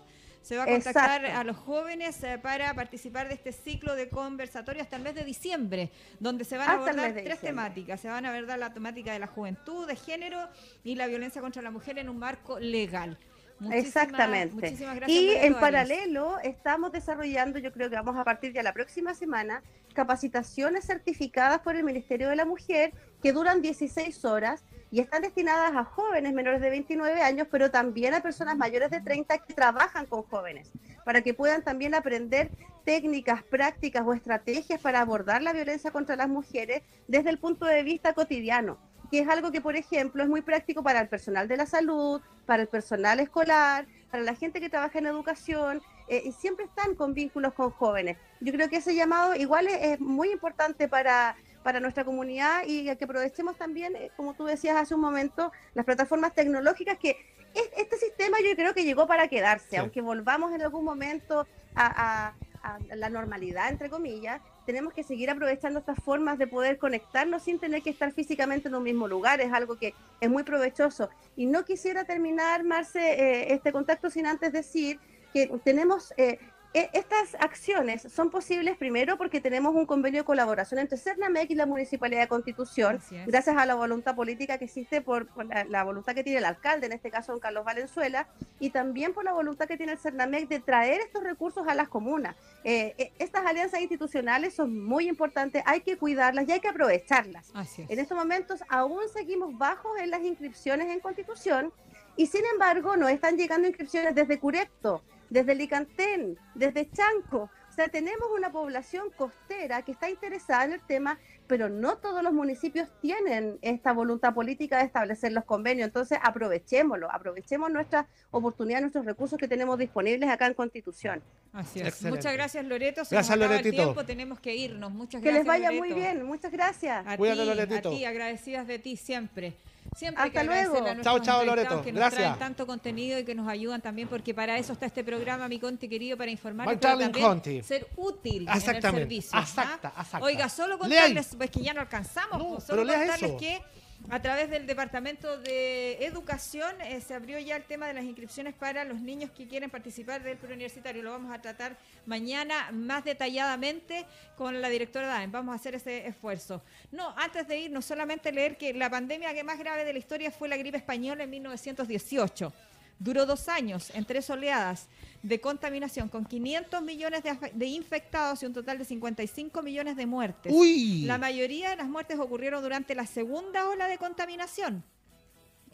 Speaker 2: se va a contactar
Speaker 9: Exacto.
Speaker 2: a los jóvenes eh, para participar de este ciclo de conversatorio hasta el mes de diciembre, donde se van a
Speaker 9: Hasta
Speaker 2: abordar tres temáticas. Se van a abordar la temática de la juventud, de género y la violencia contra la mujer en un marco legal. Muchísimas-
Speaker 9: Exactamente.
Speaker 2: Muchísimas gracias.
Speaker 9: y en paralelo estamos desarrollando, yo creo que vamos a partir ya la próxima semana, capacitaciones certificadas por el Ministerio de la Mujer que duran 16 horas y están destinadas a jóvenes menores de 29 años, pero también a personas mayores de 30 que trabajan con jóvenes, para que puedan también aprender técnicas, prácticas o estrategias para abordar la violencia contra las mujeres desde el punto de vista cotidiano que es algo que, por ejemplo, es muy práctico para el personal de la salud, para el personal escolar, para la gente que trabaja en educación, eh, y siempre están con vínculos con jóvenes. Yo creo que ese llamado igual es, es muy importante para, para nuestra comunidad y que aprovechemos también, eh, como tú decías hace un momento, las plataformas tecnológicas que es- este sistema yo creo que llegó para quedarse,
Speaker 3: Sí.
Speaker 9: aunque volvamos en algún momento a, a- a la normalidad, entre comillas, tenemos que seguir aprovechando estas formas de poder conectarnos sin tener que estar físicamente en un mismo lugar, es algo que es muy provechoso. Y no quisiera terminar, Marce, eh, este contacto sin antes decir que tenemos... eh, estas acciones son posibles primero porque tenemos un convenio de colaboración entre Cernamec y la Municipalidad de Constitución, gracias a la voluntad política que existe por, por la, la voluntad que tiene el alcalde, en este caso don Carlos Valenzuela, y también por la voluntad que tiene el Cernamec de traer estos recursos a las comunas. Eh, eh, estas alianzas institucionales son muy importantes, hay que cuidarlas y hay que aprovecharlas.
Speaker 2: Así es.
Speaker 9: En estos momentos aún seguimos bajos en las inscripciones en Constitución y sin embargo no están llegando inscripciones desde Curecto, desde Licantén, desde Chanco. O sea, tenemos una población costera que está interesada en el tema, pero no todos los municipios tienen esta voluntad política de establecer los convenios. Entonces, aprovechémoslo, aprovechemos nuestras oportunidades, nuestros recursos que tenemos disponibles acá en Constitución.
Speaker 2: Así es.
Speaker 3: Excelente.
Speaker 2: Muchas gracias, Loreto. Se
Speaker 3: Gracias,
Speaker 2: nos acaba el
Speaker 3: Loretito.
Speaker 2: tiempo, tenemos que irnos. Muchas
Speaker 9: Que
Speaker 2: gracias.
Speaker 9: les vaya muy bien, muchas gracias.
Speaker 2: A ti,
Speaker 3: Loretito.
Speaker 2: a ti, agradecidas de ti siempre. Siempre hay
Speaker 9: Hasta
Speaker 2: que
Speaker 9: luego.
Speaker 2: a
Speaker 3: Chao, chao, Loreto.
Speaker 2: que nos
Speaker 3: Gracias.
Speaker 2: traen tanto contenido y que nos ayudan también, porque para eso está este programa, mi Conti querido, para informar y para también
Speaker 3: Conti.
Speaker 2: ser útil en el
Speaker 3: Exactamente.
Speaker 2: servicio. ¿ah?
Speaker 3: Exacta, exacta.
Speaker 2: Oiga, solo contarles, pues que ya no alcanzamos,
Speaker 3: No,
Speaker 2: pues,
Speaker 3: pero
Speaker 2: solo contarles
Speaker 3: eso.
Speaker 2: que a través del Departamento de Educación eh, se abrió ya el tema de las inscripciones para los niños que quieren participar del preuniversitario. Lo vamos a tratar mañana más detalladamente con la directora DAEM. Vamos a hacer ese esfuerzo. No, antes de ir, no solamente leer que la pandemia que más grave de la historia fue la gripe española en 1918. Duró dos años en tres oleadas de contaminación con 500 millones de, de infectados y un total de 55 millones de muertes.
Speaker 3: Uy.
Speaker 2: La mayoría de las muertes ocurrieron durante la segunda ola de contaminación.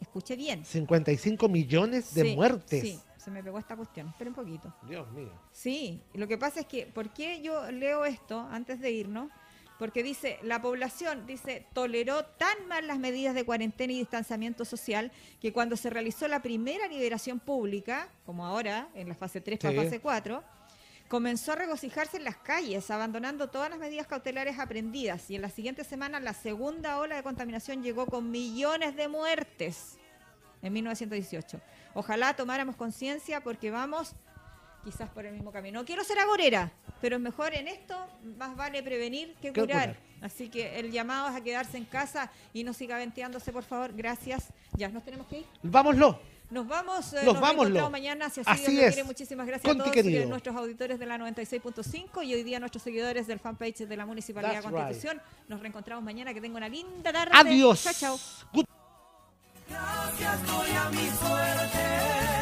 Speaker 2: Escuche bien.
Speaker 3: 55 millones de
Speaker 2: Sí,
Speaker 3: muertes.
Speaker 2: Sí, se me pegó esta cuestión. Espera un poquito.
Speaker 3: Dios mío.
Speaker 2: Sí, lo que pasa es que, ¿por qué yo leo esto antes de irnos? Porque dice, la población, dice, toleró tan mal las medidas de cuarentena y distanciamiento social que cuando se realizó la primera liberación pública, como ahora, en la fase 3 para
Speaker 3: Sí.
Speaker 2: fase 4, comenzó a regocijarse en las calles, abandonando todas las medidas cautelares aprendidas. Y en la siguiente semana, la segunda ola de contaminación llegó con millones de muertes en 1918. Ojalá tomáramos conciencia porque vamos quizás por el mismo camino. No quiero ser agorera, pero es mejor en esto, más vale prevenir que curar.
Speaker 3: curar.
Speaker 2: Así que el llamado es a quedarse en casa y no siga venteándose, por favor. Gracias. Ya nos tenemos que ir.
Speaker 3: Vámonos.
Speaker 2: Nos vamos, eh,
Speaker 3: Nos
Speaker 2: nos
Speaker 3: vámonos.
Speaker 2: reencontramos mañana, si así,
Speaker 3: Así
Speaker 2: Dios
Speaker 3: es.
Speaker 2: quiere. Muchísimas gracias
Speaker 3: Conti
Speaker 2: a todos
Speaker 3: querido.
Speaker 2: nuestros auditores de la 96.5 y hoy día nuestros seguidores del fanpage de la Municipalidad
Speaker 3: That's
Speaker 2: Constitución. Nos reencontramos mañana. Que tenga una linda tarde.
Speaker 3: Adiós.
Speaker 2: Chao, chao.
Speaker 10: Gracias doy a mi suerte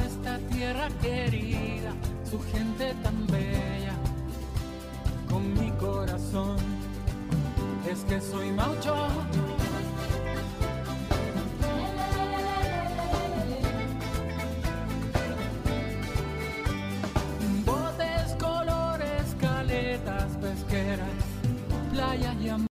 Speaker 11: Es que soy maucho. Botes, colores, caletas pesqueras, playas y